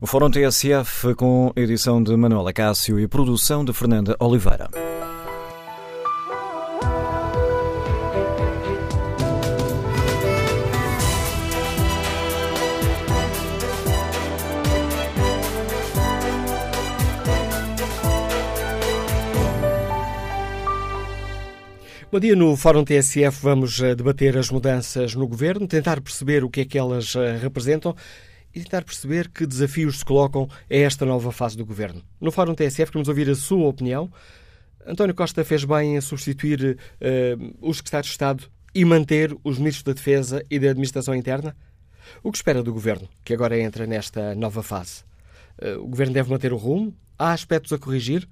O Fórum TSF com edição de Manuela Cássio e produção de Fernanda Oliveira. Bom dia. No Fórum TSF vamos eh, debater as mudanças no governo, tentar perceber o que é que elas eh, representam e tentar perceber que desafios se colocam a esta nova fase do governo. No Fórum TSF queremos ouvir a sua opinião. António Costa fez bem em substituir uh, os secretários de Estado e manter os ministros da Defesa e da Administração Interna? O que espera do governo, que agora entra nesta nova fase? Uh, o governo deve manter o rumo? Há aspectos a corrigir?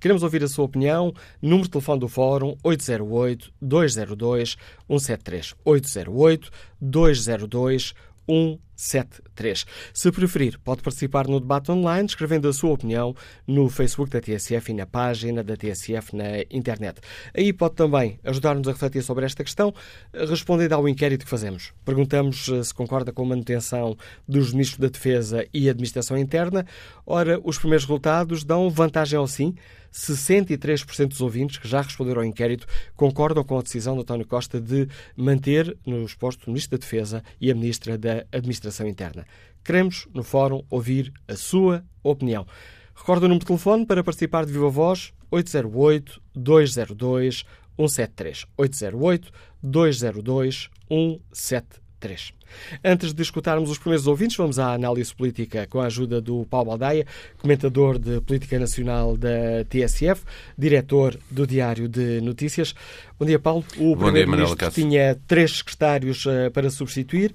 Queremos ouvir a sua opinião. Número de telefone do Fórum 808-202-173. 808-202-173. 173. Se preferir, pode participar no debate online escrevendo a sua opinião no Facebook da TSF e na página da TSF na internet. Aí pode também ajudar-nos a refletir sobre esta questão, respondendo ao inquérito que fazemos. Perguntamos eh, se concorda com a manutenção dos ministros da Defesa e Administração Interna. Ora, os primeiros resultados dão vantagem ao sim. 63% dos ouvintes que já responderam ao inquérito concordam com a decisão de António Costa de manter nos postos o Ministro da Defesa e a Ministra da Administração Interna. Queremos, no Fórum, ouvir a sua opinião. Recordo o número de telefone para participar de viva voz 808-202-173. 808-202-173. 3. Antes de escutarmos os primeiros ouvintes, vamos à análise política com a ajuda do Paulo Baldaia, comentador de política nacional da TSF, diretor do Diário de Notícias. Bom dia, Paulo. O Primeiro-Ministro tinha três secretários uh, para substituir,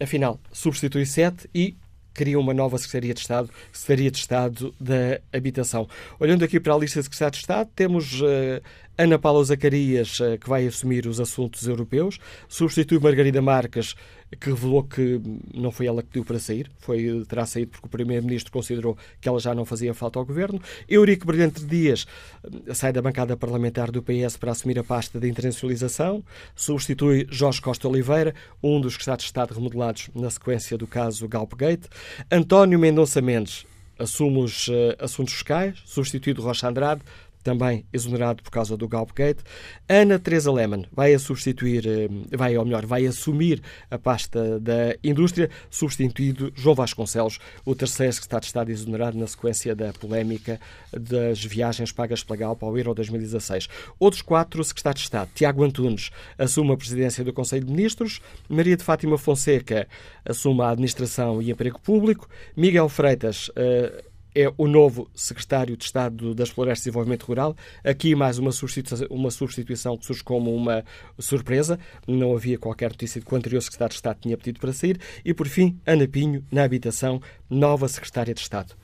afinal, substitui sete e cria uma nova Secretaria de Estado, Secretaria de Estado da Habitação. Olhando aqui para a lista de Secretários de Estado, temos uh, Ana Paula Zacarias, uh, que vai assumir os assuntos europeus, substitui Margarida Marques, que revelou que não foi ela que pediu para sair, foi, terá saído porque o Primeiro-Ministro considerou que ela já não fazia falta ao Governo. Eurico Brilhante Dias eh, sai da bancada parlamentar do PS para assumir a pasta de internacionalização, substitui Jorge Costa Oliveira, um dos Estados de Estado remodelados na sequência do caso Galpgate. António Mendonça Mendes assume os uh, assuntos fiscais, substituído Rocha Andrade, também exonerado por causa do Galpgate. Ana Teresa Lehmann vai a substituir, eh, vai, ou melhor, vai assumir a pasta da indústria, substituído João Vasconcelos, o terceiro secretário de Estado exonerado na sequência da polémica das viagens pagas pela Galp ao Euro 2016. Outros quatro secretários de Estado. Tiago Antunes assume a presidência do Conselho de Ministros, Maria de Fátima Fonseca assume a administração e emprego público, Miguel Freitas uh, é o novo secretário de Estado das Florestas e Desenvolvimento Rural. Aqui mais uma substituição, uma substituição que surge como uma surpresa. Não havia qualquer notícia de que o anterior secretário de Estado tinha pedido para sair. E, por fim, Ana Pinho, na habitação, nova secretária de Estado.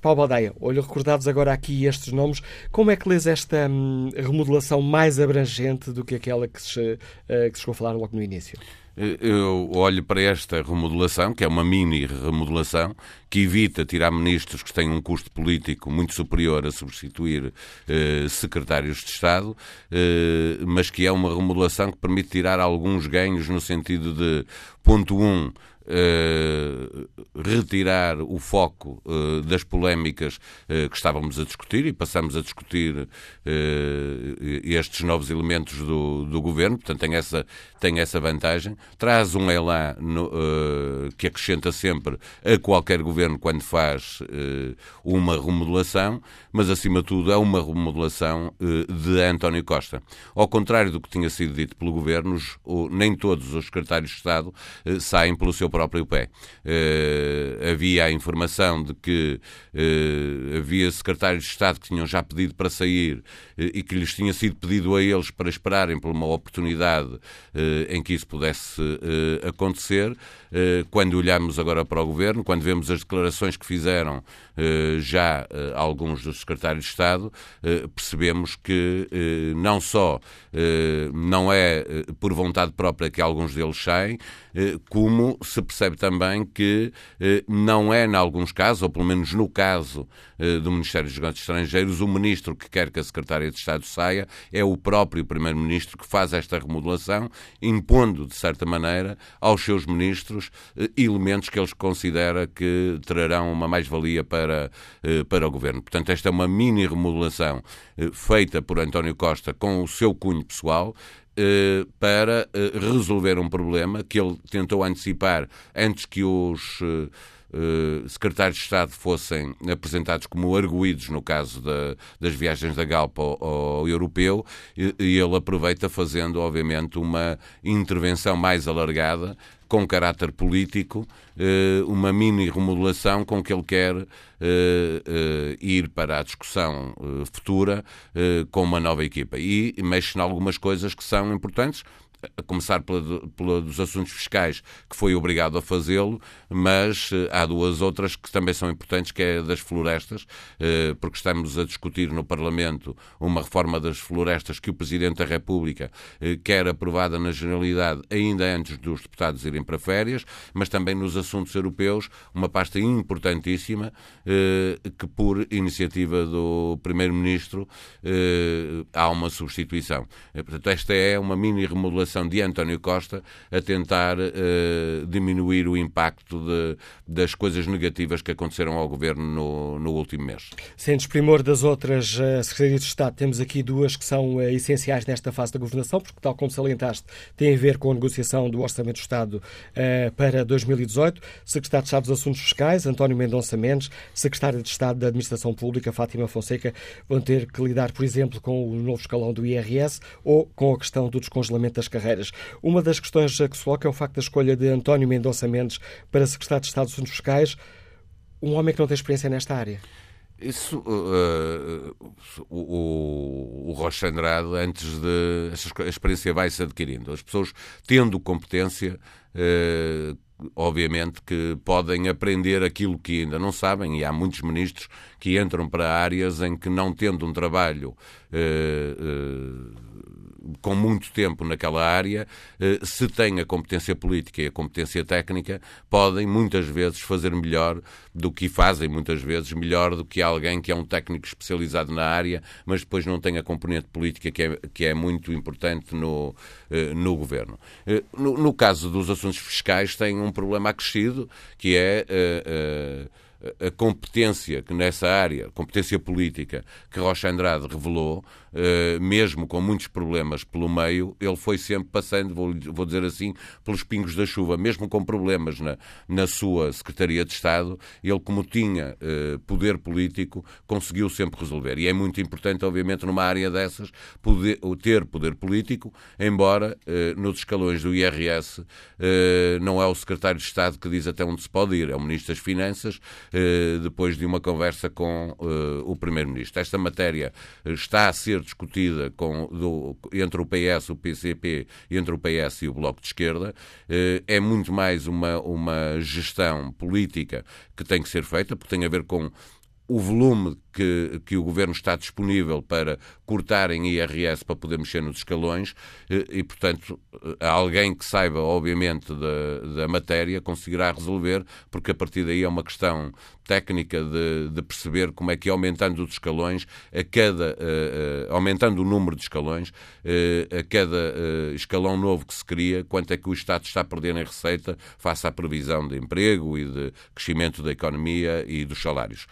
Paulo Baldeia, olho recordados agora aqui estes nomes, como é que lês esta hum, remodelação mais abrangente do que aquela que se, uh, que se chegou a falar logo no início? Eu olho para esta remodelação, que é uma mini remodelação, que evita tirar ministros que têm um custo político muito superior a substituir eh, secretários de Estado, eh, mas que é uma remodelação que permite tirar alguns ganhos no sentido de, ponto 1, um, Uh, retirar o foco uh, das polémicas que estávamos a discutir e passamos a discutir estes novos elementos do, do governo, portanto tem essa, tem essa vantagem, traz um elan no, que acrescenta sempre a qualquer governo quando faz uma remodelação, mas acima de tudo é uma remodelação de António Costa. Ao contrário do que tinha sido dito pelo governo, nem todos os secretários de Estado saem pelo seu próprio pé. Uh, havia a informação de que uh, havia secretários de Estado que tinham já pedido para sair uh, e que lhes tinha sido pedido a eles para esperarem por uma oportunidade em que isso pudesse acontecer. Quando olhamos agora para o Governo, quando vemos as declarações que fizeram já alguns dos secretários de Estado, percebemos que não só não é por vontade própria que alguns deles saem, como se percebe também que eh, não é, em alguns casos, ou pelo menos no caso eh, do Ministério dos Negócios Estrangeiros, o ministro que quer que a Secretária de Estado saia, é o próprio Primeiro-Ministro que faz esta remodelação, impondo, de certa maneira, aos seus ministros ministros elementos que eles considera que trarão uma mais-valia para, para o governo. Portanto, esta é uma mini remodelação feita por António Costa com o seu cunho pessoal para resolver um problema que ele tentou antecipar antes que os uh, secretários de Estado fossem apresentados como arguídos no caso da, das viagens da Galpa ao, ao europeu, e, e ele aproveita fazendo, obviamente, uma intervenção mais alargada com caráter político, eh, uma mini remodelação com que ele quer eh, ir para a discussão futura com uma nova equipa. E mexe em algumas coisas que são importantes, a começar pela, pela, dos assuntos fiscais, que foi obrigado a fazê-lo, mas eh, há duas outras que também são importantes, que é das florestas, eh, porque estamos a discutir no Parlamento uma reforma das florestas que o Presidente da República eh, quer aprovada na Generalidade ainda antes dos deputados irem para férias, mas também nos assuntos europeus, uma pasta importantíssima que, por iniciativa do Primeiro-Ministro, há uma substituição. Portanto, esta é uma mini remodelação de António Costa a tentar uh, diminuir o impacto de, das coisas negativas que aconteceram ao Governo no, no último mês. Sem desprimor das outras uh, Secretarias de Estado, temos aqui duas que são uh, essenciais nesta fase da governação, porque, tal como salientaste, têm a ver com a negociação do Orçamento do Estado para 2018. Secretário de Estado dos Assuntos Fiscais, António Mendonça Mendes, Secretário de Estado da Administração Pública, Fátima Fonseca, vão ter que lidar, por exemplo, com o novo escalão do IRS ou com a questão do descongelamento das carreiras carreiras. Uma das questões que se coloca é o facto da escolha de António Mendonça Mendes para secretário de Estado dos Assuntos Fiscais, um homem que não tem experiência nesta área. Isso, uh, o, o Rocha Andrade, antes de. A experiência vai-se adquirindo. As pessoas, tendo competência, uh, obviamente que podem aprender aquilo que ainda não sabem, e há muitos ministros que entram para áreas em que, não tendo um trabalho. Uh, com muito tempo naquela área, eh, se têm a competência política e a competência técnica, podem muitas vezes fazer melhor do que fazem, muitas vezes melhor do que alguém que é um técnico especializado na área, mas depois não tem a componente política que é, que é muito importante no, eh, no governo. Eh, no, no caso dos assuntos fiscais, tem um problema acrescido, que é. A competência que nessa área, competência política, que Rocha Andrade revelou, eh, mesmo com muitos problemas pelo meio, ele foi sempre passando, vou, dizer assim, pelos pingos da chuva, mesmo com problemas na, na sua Secretaria de Estado, ele, como tinha uh, poder político, conseguiu sempre resolver. E é muito importante, obviamente, numa área dessas, poder, ter poder político, embora uh, nos escalões do IRS não é o Secretário de Estado que diz até onde se pode ir, é o Ministro das Finanças, depois de uma conversa com o Primeiro-Ministro. Esta matéria está a ser discutida com, do, entre o PS, o PCP, entre o PS e o Bloco de Esquerda, eh, é muito mais uma, uma gestão política que tem que ser feita, porque tem a ver com o volume que, que o governo está disponível para cortar em IRS para poder mexer nos escalões eh, e, portanto, eh, alguém que saiba, obviamente, da, da matéria conseguirá resolver, porque a partir daí é uma questão técnica de, de perceber como é que, aumentando os escalões, a cada, uh, uh, aumentando o número de escalões, uh, a cada escalão novo que se cria, quanto é que o Estado está a perder em receita face à previsão de emprego e de crescimento da economia e dos salários.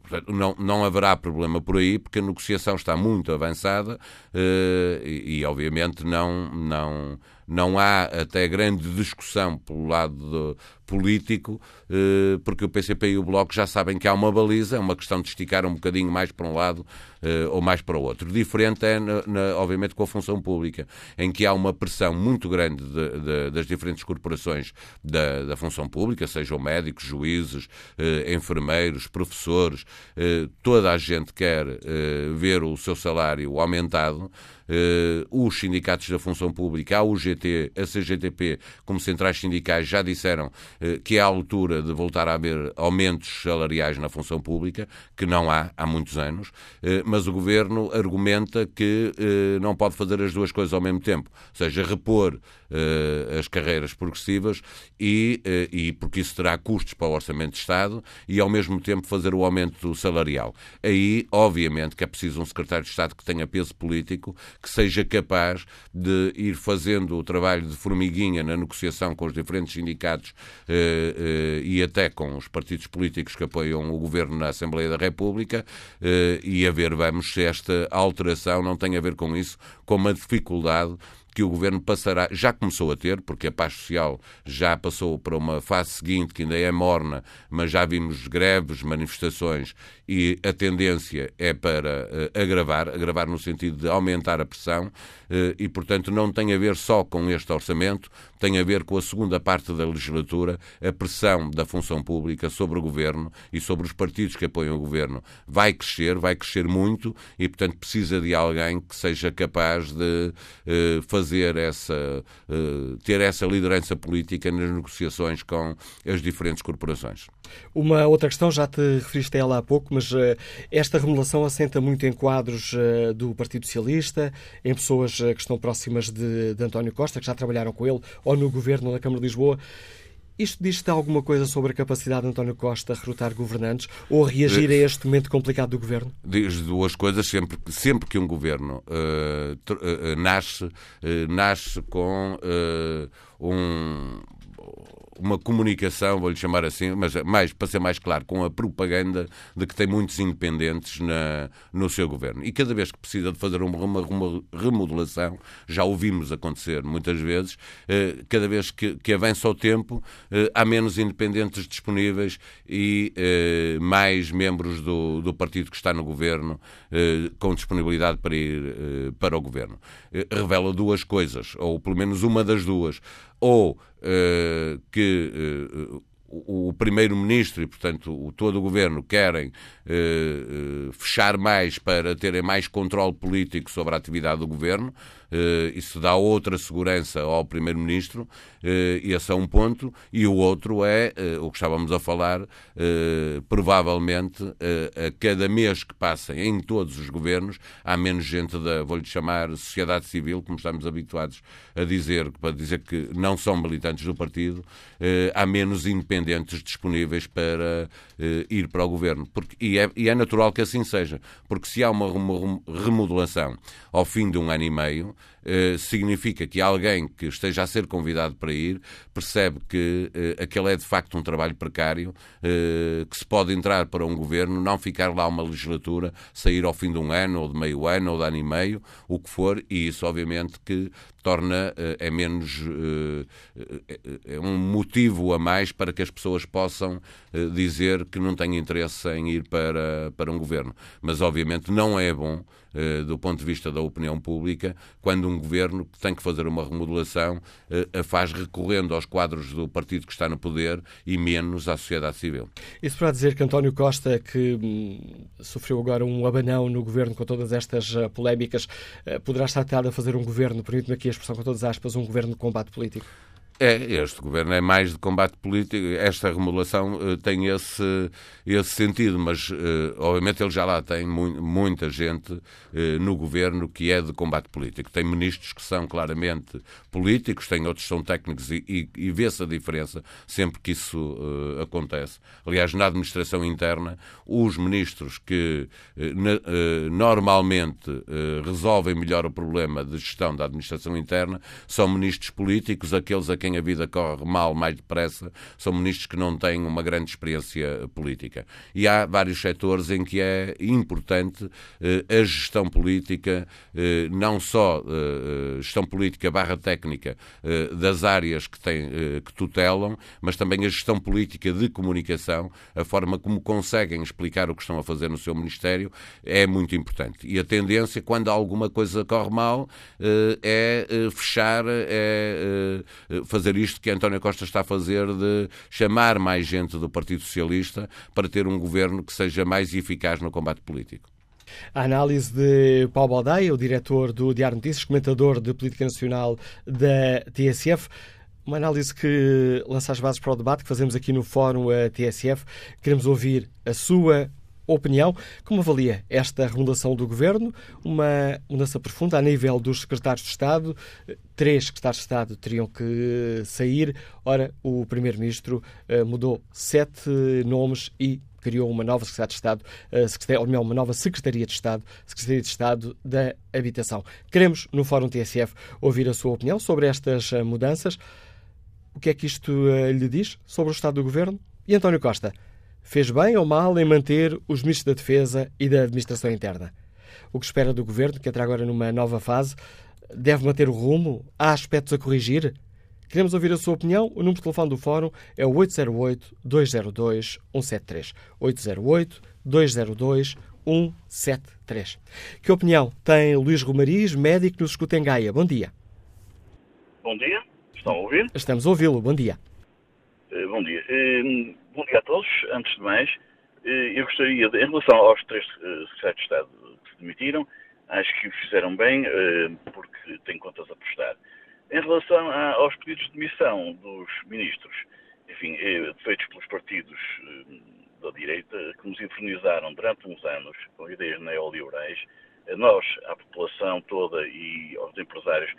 Portanto, não, não haverá problema por aí, porque a negociação está muito avançada eh, e, e, obviamente, não, não, não há até grande discussão pelo lado político, eh, porque o PCP e o Bloco já sabem que há uma baliza, é uma questão de esticar um bocadinho mais para um lado eh, ou mais para o outro. Diferente é, na, na, obviamente, com a função pública, em que há uma pressão muito grande de, de, das diferentes corporações da, da, função pública, sejam médicos, juízes, eh, enfermeiros, professores, toda a gente quer ver o seu salário aumentado. Uh, os sindicatos da função pública, a UGT, a CGTP, como centrais sindicais, já disseram uh, que é a altura de voltar a haver aumentos salariais na função pública, que não há há muitos anos, uh, mas o governo argumenta que não pode fazer as duas coisas ao mesmo tempo, ou seja, repor as carreiras progressivas e, uh, e porque isso terá custos para o Orçamento de Estado e, ao mesmo tempo, fazer o aumento salarial. Aí, obviamente, que é preciso um secretário de Estado que tenha peso político, que seja capaz de ir fazendo o trabalho de formiguinha na negociação com os diferentes sindicatos uh, e até com os partidos políticos que apoiam o governo na Assembleia da República e a ver, vamos, se esta alteração não tem a ver com isso, com uma dificuldade que o governo passará, já começou a ter, porque a paz social já passou para uma fase seguinte que ainda é morna, mas já vimos greves, manifestações e a tendência é para uh, agravar, agravar no sentido de aumentar a pressão uh, e, portanto, não tem a ver só com este orçamento, tem a ver com a segunda parte da legislatura, a pressão da função pública sobre o governo e sobre os partidos que apoiam o governo vai crescer, vai crescer muito e, portanto, precisa de alguém que seja capaz de uh, fazer essa, ter essa liderança política nas negociações com as diferentes corporações. Uma outra questão, já te referiste a ela há pouco, mas uh, esta remodelação assenta muito em quadros uh, do Partido Socialista, em pessoas uh, que estão próximas de, de, António Costa, que já trabalharam com ele, ou no Governo, ou na Câmara de Lisboa. Isto diz-te alguma coisa sobre a capacidade de António Costa a recrutar governantes ou a reagir a este momento complicado do Governo? Diz duas coisas. Sempre, sempre que um Governo nasce, nasce com um uma comunicação, vou-lhe chamar assim, mas mais, para ser mais claro, com a propaganda de que tem muitos independentes na, no seu governo. E cada vez que precisa de fazer uma, uma, remodelação, já ouvimos acontecer muitas vezes, eh, cada vez que, que avança o tempo, eh, há menos independentes disponíveis e eh, mais membros do, do partido que está no governo eh, com disponibilidade para ir eh, para o governo. Eh, revela duas coisas, ou pelo menos uma das duas ou uh, que uh, o, primeiro-ministro e, portanto, o, todo o governo querem uh, fechar mais para terem mais controle político sobre a atividade do governo eh, isso dá outra segurança ao Primeiro-Ministro, eh, esse é um ponto, e o outro é, eh, o que estávamos a falar, provavelmente a cada mês que passa em todos os governos, há menos gente da, vou-lhe chamar, sociedade civil, como estamos habituados a dizer, para dizer que não são militantes do partido, há menos independentes disponíveis para ir para o governo. Porque, e, é, e é natural que assim seja, porque se há uma remodelação ao fim de um ano e meio, eh, significa que alguém que esteja a ser convidado para ir percebe que uh, aquele é de facto um trabalho precário, uh, que se pode entrar para um governo, não ficar lá uma legislatura, sair ao fim de um ano, ou de meio ano, ou de ano e meio, o que for, e isso obviamente que torna é menos é um motivo a mais para que as pessoas possam dizer que não têm interesse em ir para, para um governo. Mas obviamente não é bom do ponto de vista da opinião pública quando um governo tem que fazer uma remodelação a faz recorrendo aos quadros do partido que está no poder e menos à sociedade civil. Isso para dizer que António Costa, que hum, sofreu agora um abanão no governo com todas estas polémicas, poderá estar tentado a fazer um governo, permite-me aqui expressão com todas as aspas, um governo de combate político? É, este governo é mais de combate político. Esta remodelação uh, tem esse, esse sentido, mas uh, obviamente ele já lá tem mu muita gente uh, no governo que é de combate político. Tem ministros que são claramente políticos, tem outros que são técnicos e, e, e vê-se a diferença sempre que isso acontece. Aliás, na administração interna, os ministros que normalmente resolvem melhor o problema de gestão da administração interna são ministros políticos, aqueles a quem a vida corre mal mais depressa são ministros que não têm uma grande experiência política. E há vários setores em que é importante eh, a gestão política, eh, não só eh, gestão política barra técnica eh, das áreas que, têm, eh, que tutelam, mas também a gestão política de comunicação, a forma como conseguem explicar o que estão a fazer no seu Ministério, é muito importante. E a tendência, quando alguma coisa corre mal, eh, é fechar, é fazer isto que António Costa está a fazer de chamar mais gente do Partido Socialista para ter um governo que seja mais eficaz no combate político. A análise de Paulo Baldaia, o diretor do Diário Notícias, comentador de política nacional da TSF. Uma análise que lança as bases para o debate que fazemos aqui no Fórum TSF. Queremos ouvir a sua opinião. Como avalia esta remodelação do Governo? Uma mudança profunda a nível dos secretários de Estado. Três secretários de Estado teriam que sair. Ora, o Primeiro-Ministro eh, mudou sete nomes e criou uma nova Secretaria de Estado, eh, ou melhor, uma nova Secretaria de Estado, Secretaria de Estado da Habitação. Queremos, no Fórum TSF, ouvir a sua opinião sobre estas eh, mudanças. O que é que isto lhe diz sobre o Estado do Governo? E António Costa, fez bem ou mal em manter os ministros da Defesa e da Administração Interna? O que espera do Governo, que entra agora numa nova fase, deve manter o rumo? Há aspectos a corrigir? Queremos ouvir a sua opinião. O número de telefone do Fórum é o 808-202-173. 808-202-173. Que opinião tem Luís Romariz, médico, nos escuta em Gaia? Bom dia. Bom dia. Estão a ouvir? Estamos a ouvi-lo. Bom dia. Uh, bom dia. Bom dia a todos. Antes de mais, uh, eu gostaria, de, em relação aos três secretários de Estado que se demitiram, acho que o fizeram bem, porque têm contas a prestar. Em relação aos pedidos de demissão dos ministros, enfim, feitos pelos partidos da direita, que nos infernizaram durante uns anos com ideias neoliberais, nós, à população toda e aos empresários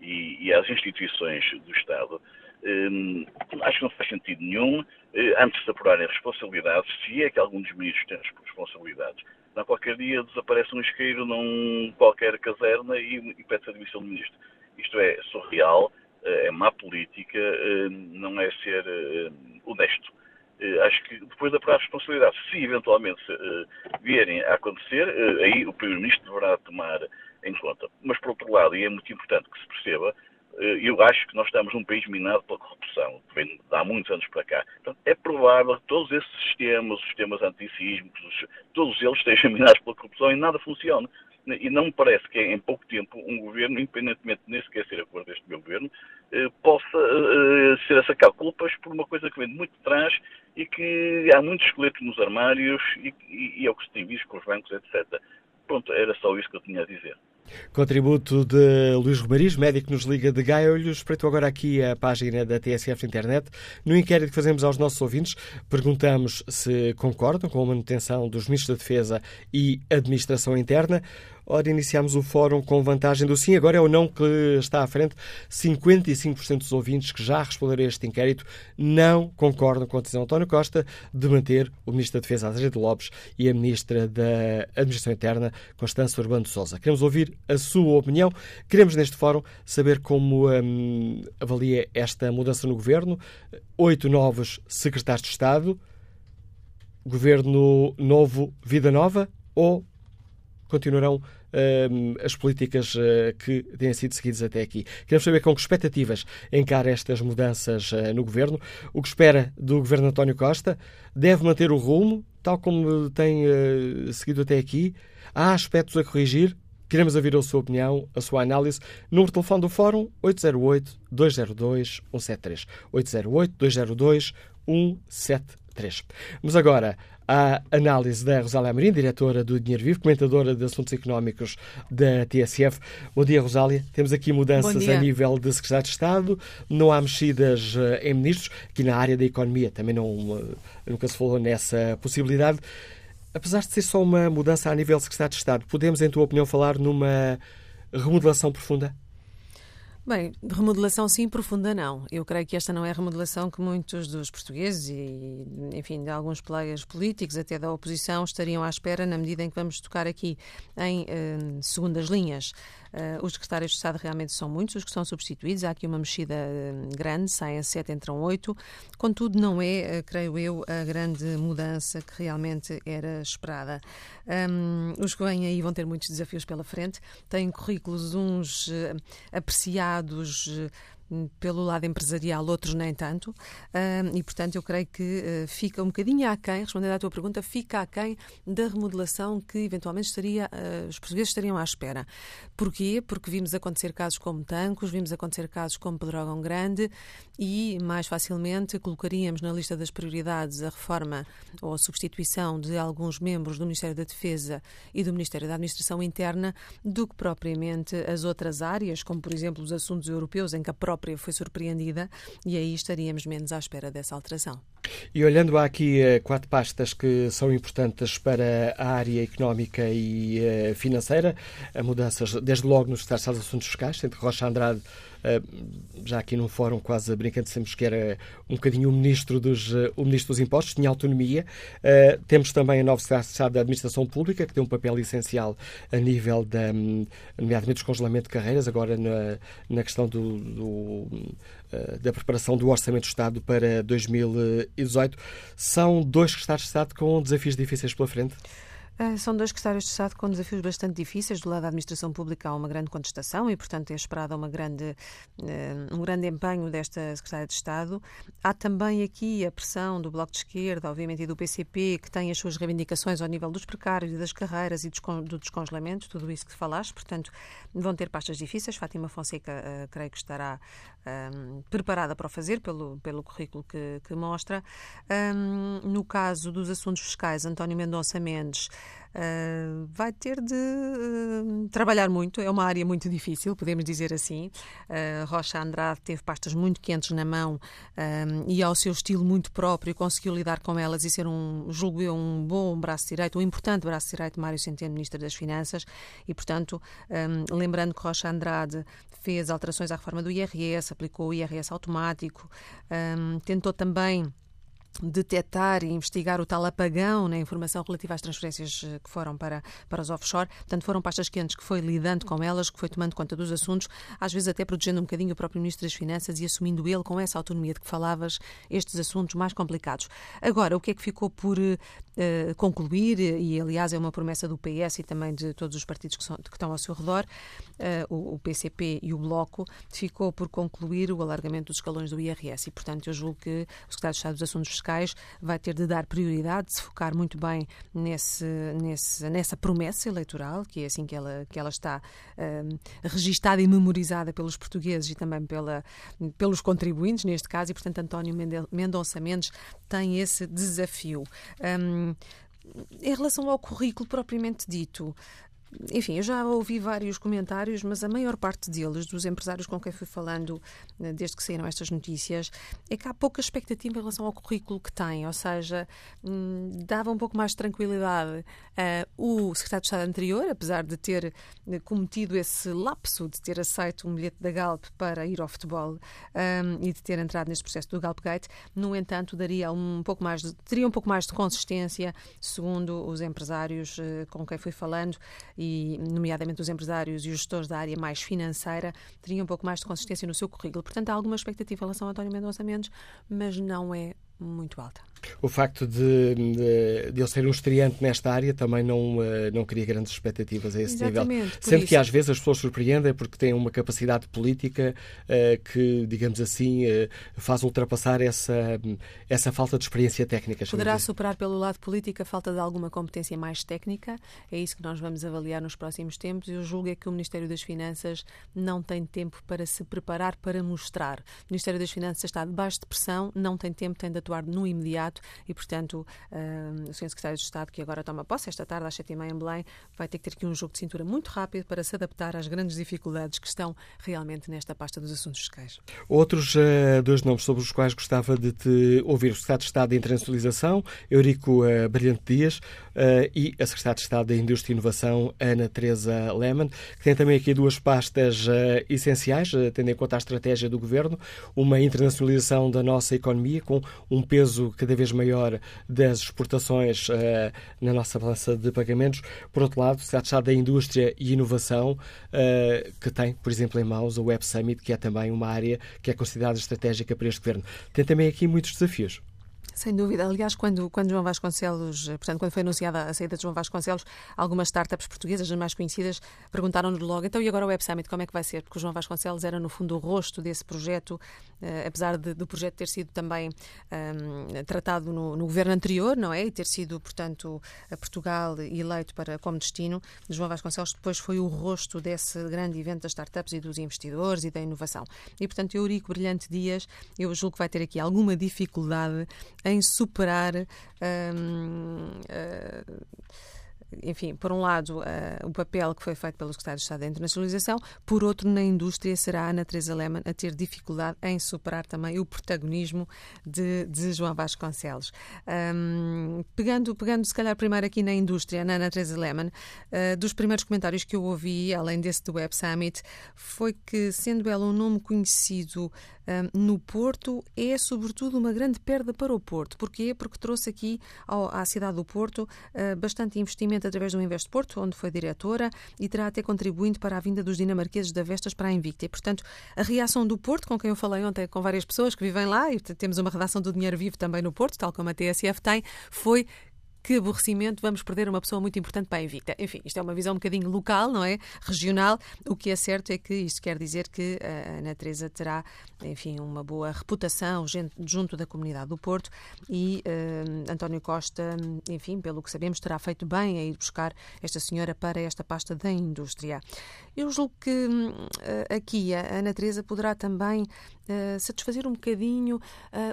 e, e às instituições do Estado, Hum, acho que não faz sentido nenhum, eh, antes de apurarem responsabilidades, se é que algum dos ministros tem responsabilidades. Não, qualquer dia desaparece um isqueiro num qualquer caserna e, e pede-se a demissão do ministro. Isto é surreal, eh, é má política, eh, não é ser honesto. Acho que depois de apurar responsabilidades, se eventualmente vierem a acontecer, aí o Primeiro-Ministro deverá tomar em conta. Mas, por outro lado, e é muito importante que se perceba, eh, eu acho que nós estamos num país minado pela corrupção, que vem há muitos anos para cá. Portanto, é provável que todos esses sistemas, os sistemas antissísmicos, todos eles estejam minados pela corrupção e nada funciona. E não me parece que em pouco tempo um governo, independentemente de nem sequer ser a cor deste meu governo, eh, possa eh, ser a sacar culpas por uma coisa que vem de muito trás e que há muitos esqueletos nos armários e, e, e é o que se tem visto com os bancos, etc. Pronto, era só isso que eu tinha a dizer. Contributo de Luís Romariz, médico que nos liga de Gaia. Espreito agora aqui a página da TSF Internet. No inquérito que fazemos aos nossos ouvintes, perguntamos se concordam com a manutenção dos ministros da Defesa e Administração Interna. Ora, iniciamos o fórum com vantagem do sim, agora é o não que está à frente. 55% dos ouvintes que já responderam a este inquérito não concordam com a decisão de António Costa de manter o Ministro da Defesa, Azevedo Lopes, e a Ministra da Administração Interna, Constança Urbano de Sousa. Queremos ouvir a sua opinião. Queremos, neste fórum, saber como hum, avalia esta mudança no Governo. Oito novos secretários de Estado. Governo novo, vida nova? Ou continuarão as políticas uh, que têm sido seguidas até aqui. Queremos saber com que expectativas encara estas mudanças uh, no governo, o que espera do governo António Costa, deve manter o rumo, tal como tem uh, seguido até aqui, há aspectos a corrigir. Queremos ouvir a sua opinião, a sua análise. Número de telefone do Fórum 808-202-173. 808-202-173. Vamos agora à análise da Rosália Amorim, diretora do Dinheiro Vivo, comentadora de assuntos económicos da TSF. Bom dia, Rosália. Temos aqui mudanças a nível de secretário de Estado, não há mexidas eh, em ministros. Aqui na área da economia também não, eh, nunca se falou nessa possibilidade. Apesar de ser só uma mudança a nível de secretário de Estado, podemos, em tua opinião, falar numa remodelação profunda? Bem, remodelação sim, profunda não. Eu creio que esta não é a remodelação que muitos dos portugueses e, enfim, de alguns players políticos, até da oposição, estariam à espera na medida em que vamos tocar aqui em eh, segundas linhas. Uh, os secretários de Estado realmente são muitos, os que são substituídos. Há aqui uma mexida uh, grande, saem sete, entram oito. Contudo, não é, uh, creio eu, a grande mudança que realmente era esperada. Um, os que vêm aí vão ter muitos desafios pela frente. Têm currículos uns apreciados pelo lado empresarial, outros nem tanto, e portanto eu creio que eh, fica um bocadinho aquém, respondendo à tua pergunta, fica aquém da remodelação que eventualmente estaria, eh, os portugueses estariam à espera. Porquê? Porque vimos acontecer casos como Tancos, vimos acontecer casos como Pedrógão Grande e mais facilmente colocaríamos na lista das prioridades a reforma ou a substituição de alguns membros do Ministério da Defesa e do Ministério da Administração Interna do que propriamente as outras áreas, como por exemplo os assuntos europeus, em que a própria foi surpreendida e aí estaríamos menos à espera dessa alteração. E olhando aqui uh, quatro pastas que são importantes para a área económica e uh, financeira, mudanças desde logo nos Estados Assuntos Fiscais, entre Rocha Andrade ah, já aqui num fórum quase brincando, dissemos que era um bocadinho o ministro dos, o ministro dos Impostos, tinha autonomia. Ah, temos também a nova secretária da Administração Pública, que tem um papel essencial a nível, da, nomeadamente, dos congelamento de carreiras, agora na, na questão do, do da preparação do Orçamento do Estado para 2018. São dois secretários de Estado com desafios difíceis pela frente? Ah, são dois secretários de Estado com desafios bastante difíceis. Do lado da administração pública há uma grande contestação e, portanto, é esperado uma grande, ah, um grande empenho desta secretária de Estado. Há também aqui a pressão do Bloco de Esquerda, obviamente, e do PCP, que tem as suas reivindicações ao nível dos precários, das carreiras e do descongelamento, tudo isso que falaste. Portanto, vão ter pastas difíceis. Fátima Fonseca, uh, creio que estará um, preparada para o fazer, pelo, pelo currículo que, que mostra. Um, no caso dos assuntos fiscais, António Mendonça Mendes uh, vai ter de uh, trabalhar muito. É uma área muito difícil, podemos dizer assim. Uh, Rocha Andrade teve pastas muito quentes na mão e, ao seu estilo muito próprio, conseguiu lidar com elas e ser um, julgo eu, um bom braço direito, um importante braço direito de Mário Centeno, Ministro das Finanças. E, portanto, um, lembrando que Rocha Andrade fez alterações à reforma do IRS, aplicou o IRS automático, um, tentou também detectar e investigar o tal apagão na informação relativa às transferências eh, que foram para, para os offshore. Portanto, foram pastas quentes que foi lidando com elas, que foi tomando conta dos assuntos, às vezes até protegendo um bocadinho o próprio Ministro das Finanças e assumindo ele, com essa autonomia de que falavas, estes assuntos mais complicados. Agora, o que é que ficou por uh, concluir, e aliás é uma promessa do PS e também de todos os partidos que, são, que estão ao seu redor, uh, o, o, PCP e o Bloco, ficou por concluir o alargamento dos escalões do IRS e, portanto, eu julgo que o Secretário de Estado dos Assuntos fiscais vai ter de dar prioridade, de se focar muito bem nesse, nesse, nessa promessa eleitoral, que é assim que ela, que ela está um, registada e memorizada pelos portugueses e também pela, pelos contribuintes, neste caso, e, portanto, António Mendonça Mendes tem esse desafio. Um, em relação ao currículo propriamente dito, enfim, eu já ouvi vários comentários, mas a maior parte deles, dos empresários com quem fui falando eh, desde que saíram estas notícias, é que há pouca expectativa em relação ao currículo que têm, ou seja, hum, dava um pouco mais de tranquilidade uh, o secretário de Estado anterior, apesar de ter eh, cometido esse lapso de ter aceito um bilhete da Galp para ir ao futebol um, e de ter entrado neste processo do Galpgate, no entanto, daria um pouco mais de, teria um pouco mais de consistência, segundo os empresários uh, com quem fui falando e, nomeadamente, os empresários e os gestores da área mais financeira, teriam um pouco mais de consistência no seu currículo. Portanto, há alguma expectativa em relação a António Mendonça Mendes, mas não é muito alta. O facto de, de, de, ele ser um estreante nesta área também não, eh, não cria grandes expectativas a esse Exatamente, nível. Sendo que às vezes as pessoas surpreendem porque têm uma capacidade política uh, que, digamos assim, uh, faz ultrapassar essa, essa falta de experiência técnica. Poderá superar pelo lado político a falta de alguma competência mais técnica. É isso que nós vamos avaliar nos próximos tempos. Eu julgo é que o Ministério das Finanças não tem tempo para se preparar para mostrar. O Ministério das Finanças está debaixo de pressão, não tem tempo, tem de atuar no imediato e, portanto, uh, o Sr. Secretário de Estado, que agora toma posse esta tarde às sete e meia em Belém, vai ter que ter aqui um jogo de cintura muito rápido para se adaptar às grandes dificuldades que estão realmente nesta pasta dos assuntos fiscais. Outros uh, dois nomes sobre os quais gostava de te ouvir: o Secretário de Estado de Internacionalização, Eurico uh, Brilhante Dias, uh, e a Secretária de Estado da Indústria e Inovação, Ana Teresa Lehmann, que tem também aqui duas pastas essenciais, tendo em conta a estratégia do Governo, uma internacionalização da nossa economia com um peso cada vez maior das exportações uh, na nossa balança de pagamentos. Por outro lado, se Estado da Indústria e Inovação, uh, que tem, por exemplo, em mãos o Web Summit, que é também uma área que é considerada estratégica para este governo. Tem também aqui muitos desafios. Sem dúvida. Aliás, quando, quando João Vasconcelos, eh, portanto, quando foi anunciada a saída de João Vasconcelos, algumas startups portuguesas, as mais conhecidas, perguntaram-nos logo, então e agora o Web Summit, como é que vai ser? Porque o João Vasconcelos era, no fundo, o rosto desse projeto, uh, apesar de, do projeto ter sido também ehm, tratado no, no, governo anterior, não é? E ter sido, portanto, a Portugal eleito para, como destino, João Vasconcelos depois foi o rosto desse grande evento das startups e dos investidores e da inovação. E, portanto, Eurico Brilhante Dias, eu julgo que vai ter aqui alguma dificuldade em superar. Um, uh, enfim, por um lado, o papel que foi feito pelo Secretário de Estado da Internacionalização, por outro, na indústria, será a Ana Teresa Lehmann a ter dificuldade em superar também o protagonismo de, de João Vasconcelos. Um, pegando, pegando, se calhar, primeiro aqui na indústria, na Ana Teresa Lehmann, uh, dos primeiros comentários que eu ouvi, além desse do Web Summit, foi que, sendo ela um nome conhecido no Porto é, sobretudo, uma grande perda para o Porto. Porquê? Porque trouxe aqui ao, à cidade do Porto uh, bastante investimento através do Invest Porto, onde foi diretora, e terá até contribuindo para a vinda dos dinamarqueses da Vestas para a Invicta. E, portanto, a reação do Porto, com quem eu falei ontem com várias pessoas que vivem lá, e temos uma redação do Dinheiro Vivo também no Porto, tal como a TSF tem, foi que aborrecimento, vamos perder uma pessoa muito importante para a Invicta. Enfim, isto é uma visão um bocadinho local, não é? Regional. O que é certo é que isto quer dizer que a Ana Teresa terá, enfim, uma boa reputação junto da comunidade do Porto e uh, António Costa, enfim, pelo que sabemos, terá feito bem a ir buscar esta senhora para esta pasta da indústria. Eu julgo que uh, aqui a Ana Teresa poderá também uh, satisfazer um bocadinho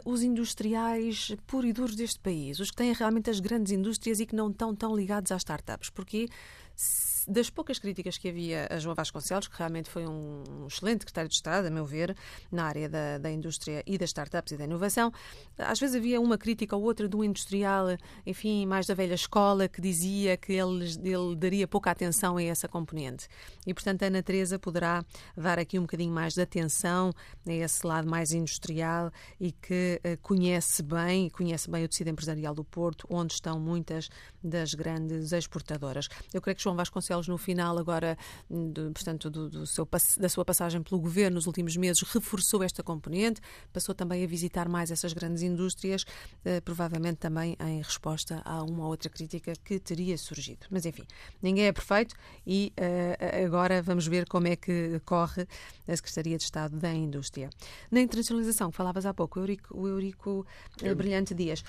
os industriais puros e duros deste país, os que têm realmente as grandes indústrias e que não estão tão ligados às startups. Porque das poucas críticas que havia a João Vasconcelos, que realmente foi um excelente secretário de Estado, a meu ver, na área da, da indústria e das startups e da inovação, às vezes havia uma crítica ou outra de um industrial, enfim, mais da velha escola, que dizia que ele, ele daria pouca atenção a essa componente. E, portanto, a Ana Teresa poderá dar aqui um bocadinho mais de atenção a esse lado mais industrial e que uh, conhece bem, conhece bem o tecido empresarial do Porto, onde estão muitas das grandes exportadoras. Eu creio que João Vasconcelos, no final, agora, de, portanto, do, do seu, da sua passagem pelo governo nos últimos meses, reforçou esta componente, passou também a visitar mais essas grandes indústrias, eh, provavelmente também em resposta a uma ou outra crítica que teria surgido. Mas, enfim, ninguém é perfeito e uh, agora vamos ver como é que corre a Secretaria de Estado da Indústria. Na internacionalização, falavas há pouco, o Eurico, o Eurico eh, Brilhante Dias,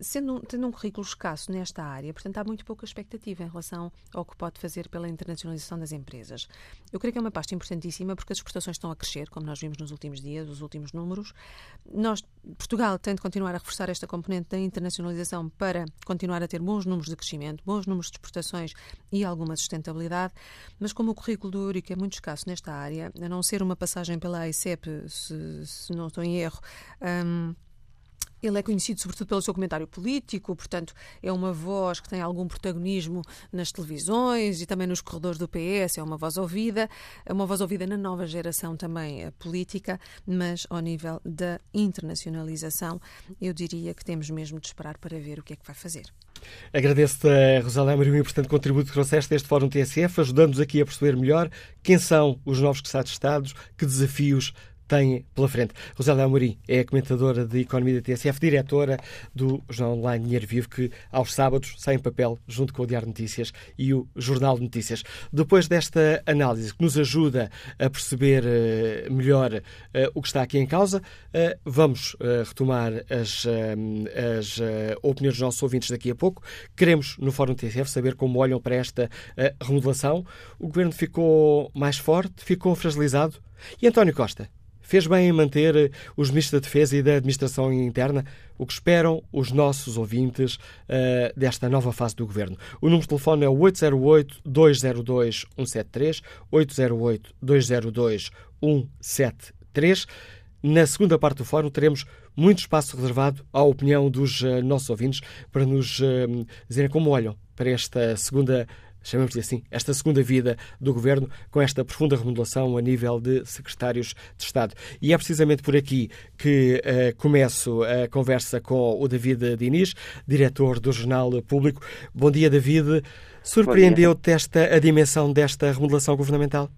sendo, tendo um currículo escasso nesta área, portanto, há muito pouca expectativa em relação ao que pode fazer pela internacionalização das empresas. Eu creio que é uma pasta importantíssima porque as exportações estão a crescer, como nós vimos nos últimos dias, os últimos números. Nós, Portugal, tem de continuar a reforçar esta componente da internacionalização para continuar a ter bons números de crescimento, bons números de exportações e alguma sustentabilidade, mas como o currículo do Eurico é muito escasso nesta área, a não ser uma passagem pela AICEP, se, se não estou em erro, um, ele é conhecido sobretudo pelo seu comentário político, portanto, é uma voz que tem algum protagonismo nas televisões e também nos corredores do PS, é uma voz ouvida, é uma voz ouvida na nova geração também eh, política, mas ao nível da internacionalização, eu diria que temos mesmo de esperar para ver o que é que vai fazer. Agradeço-te, Rosalém Marinho, o importante contributo que trouxeste a este Fórum TSF, ajudando-nos aqui a perceber melhor quem são os novos de Estados, que desafios tem pela frente. Rosália Amorim é comentadora de Economia da TSF, diretora do jornal online Dinheiro Vivo, que aos sábados sai em papel junto com o Diário Notícias e o Jornal de Notícias. Depois desta análise que nos ajuda a perceber uh, melhor uh, o que está aqui em causa, uh, vamos retomar as, as opiniões dos nossos ouvintes daqui a pouco. Queremos, no Fórum TSF, saber como olham para esta remodelação. O governo ficou mais forte, ficou fragilizado. E António Costa, Fez bem em manter eh, os ministros da Defesa e da Administração Interna o que esperam os nossos ouvintes uh, desta nova fase do Governo. O número de telefone é 808-202-173, 808-202-173. Na segunda parte do fórum teremos muito espaço reservado à opinião dos uh, nossos ouvintes para nos uh, dizerem como olham para esta segunda chamamos-lhe assim, esta segunda vida do governo, com esta profunda remodelação a nível de secretários de Estado. E é precisamente por aqui que uh, começo a conversa com o David Diniz, diretor do Jornal Público. Bom dia, David. Surpreendeu-te esta, a dimensão desta remodelação governamental?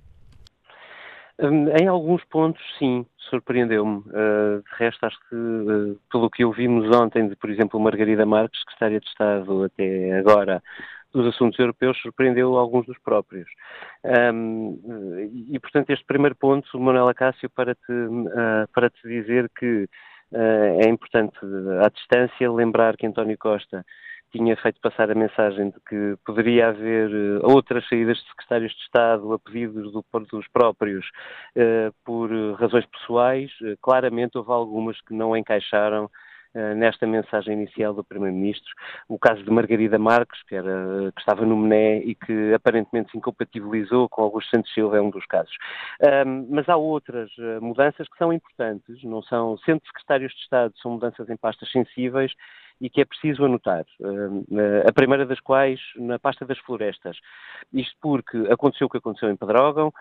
Hum, em alguns pontos, sim, surpreendeu-me. Uh, de resto, acho que, uh, pelo que ouvimos ontem, de, por exemplo, Margarida Marques, secretária de Estado até agora, dos assuntos europeus surpreendeu alguns dos próprios. Um, e, portanto, este primeiro ponto, Manuel Acácio, para te, uh, para te dizer que uh, é importante, à distância, lembrar que António Costa tinha feito passar a mensagem de que poderia haver uh, outras saídas de secretários de Estado a pedidos do, dos próprios uh, por razões pessoais. Claramente houve algumas que não encaixaram nesta mensagem inicial do Primeiro-Ministro. O caso de Margarida Marques, que, era, que estava no Mené e que aparentemente se incompatibilizou com Augusto Santos Silva, é um dos casos. mas há outras mudanças que são importantes, não são, sendo secretários de Estado, são mudanças em pastas sensíveis e que é preciso anotar. A primeira das quais na pasta das florestas. Isto porque aconteceu o que aconteceu em Pedrógão,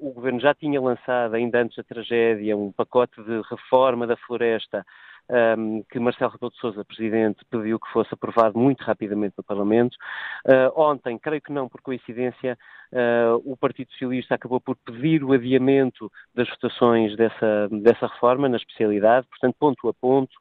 o Governo já tinha lançado, ainda antes da tragédia, um pacote de reforma da floresta um, que Marcelo Rebelo de Sousa, Presidente, pediu que fosse aprovado muito rapidamente no Parlamento. Uh, ontem, creio que não por coincidência, uh, o Partido Socialista acabou por pedir o adiamento das votações dessa, dessa reforma na especialidade, portanto, ponto a ponto,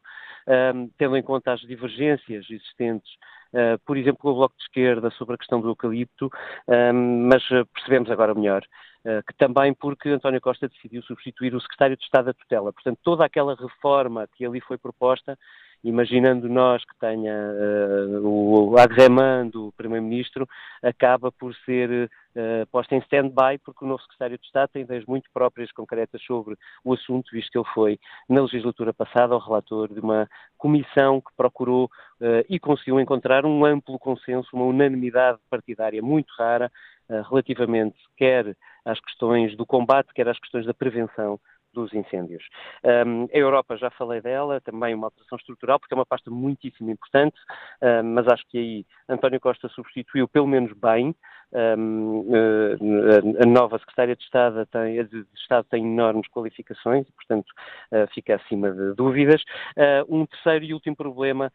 um, tendo em conta as divergências existentes Uh, por exemplo, o Bloco de Esquerda sobre a questão do eucalipto, mas percebemos agora melhor. Eh, que também porque António Costa decidiu substituir o secretário de Estado da tutela. Portanto, toda aquela reforma que ali foi proposta, imaginando nós que tenha uh, o agremã do Primeiro-Ministro, acaba por ser uh, posta em stand-by, porque o novo secretário de Estado tem ideias muito próprias, concretas sobre o assunto, visto que ele foi, na legislatura passada, o relator de uma comissão que procurou uh, e conseguiu encontrar um amplo consenso, uma unanimidade partidária muito rara, relativamente quer às questões do combate, quer às questões da prevenção dos incêndios. Um, a Europa, já falei dela, também uma alteração estrutural, porque é uma pasta muitíssimo importante, um, mas acho que aí António Costa substituiu pelo menos bem. Eh, a nova secretária de Estado, tem, de Estado tem enormes qualificações, portanto uh, fica acima de dúvidas. Uh, um terceiro e último problema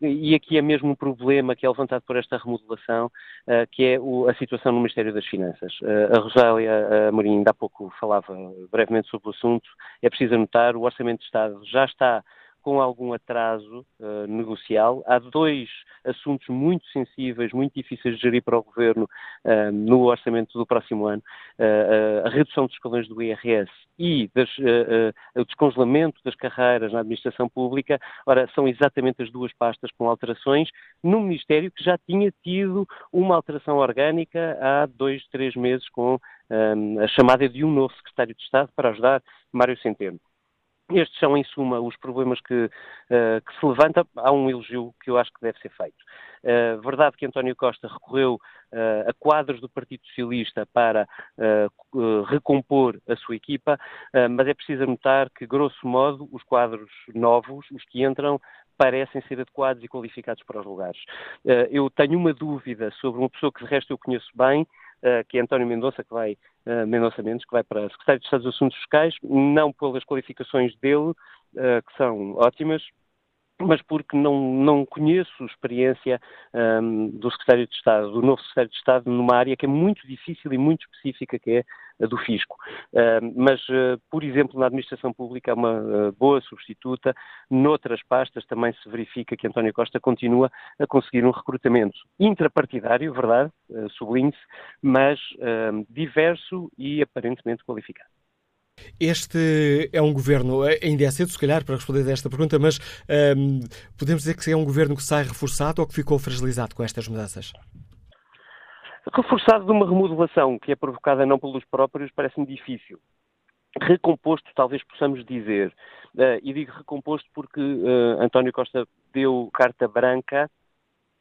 e aqui é mesmo um problema que é levantado por esta remodelação, que é a situação no Ministério das Finanças. A Rosália Amorim ainda há pouco falava brevemente sobre o assunto. É preciso anotar, o Orçamento de Estado já está com algum atraso uh, negocial. Há dois assuntos muito sensíveis, muito difíceis de gerir para o Governo uh, no orçamento do próximo ano. Uh, a redução dos escalões do IRS e das, o descongelamento das carreiras na administração pública. Ora, são exatamente as duas pastas com alterações no Ministério que já tinha tido uma alteração orgânica há dois, três meses com a chamada de um novo secretário de Estado para ajudar Mário Centeno. Estes são, em suma, os problemas que, uh, que, se levanta. Há um elogio que eu acho que deve ser feito. Uh, verdade que António Costa recorreu uh, a quadros do Partido Socialista para recompor a sua equipa, mas é preciso notar que, grosso modo, os quadros novos, os que entram, parecem ser adequados e qualificados para os lugares. Eu tenho uma dúvida sobre uma pessoa que, de resto, eu conheço bem, que é António Mendonça, que vai uh, Mendonça Mendes, que vai para Secretário de Estado dos Assuntos Fiscais, não pelas qualificações dele, uh, que são ótimas, mas porque não, não conheço experiência um, do secretário de Estado, do novo secretário de Estado, numa área que é muito difícil e muito específica, que é a do fisco. Um, mas, uh, por exemplo, na administração pública é uma uh, boa substituta. Noutras pastas também se verifica que António Costa continua a conseguir um recrutamento intrapartidário, verdade, uh, sublinhe-se, mas diverso e aparentemente qualificado. Este é um governo, eh, ainda é cedo se calhar para responder a esta pergunta, mas um, ehm, podemos dizer que é um governo que sai reforçado ou que ficou fragilizado com estas mudanças? Reforçado de uma remodelação que é provocada não pelos próprios parece-me difícil. Recomposto, talvez possamos dizer. Uh, e digo recomposto porque uh, António Costa deu carta branca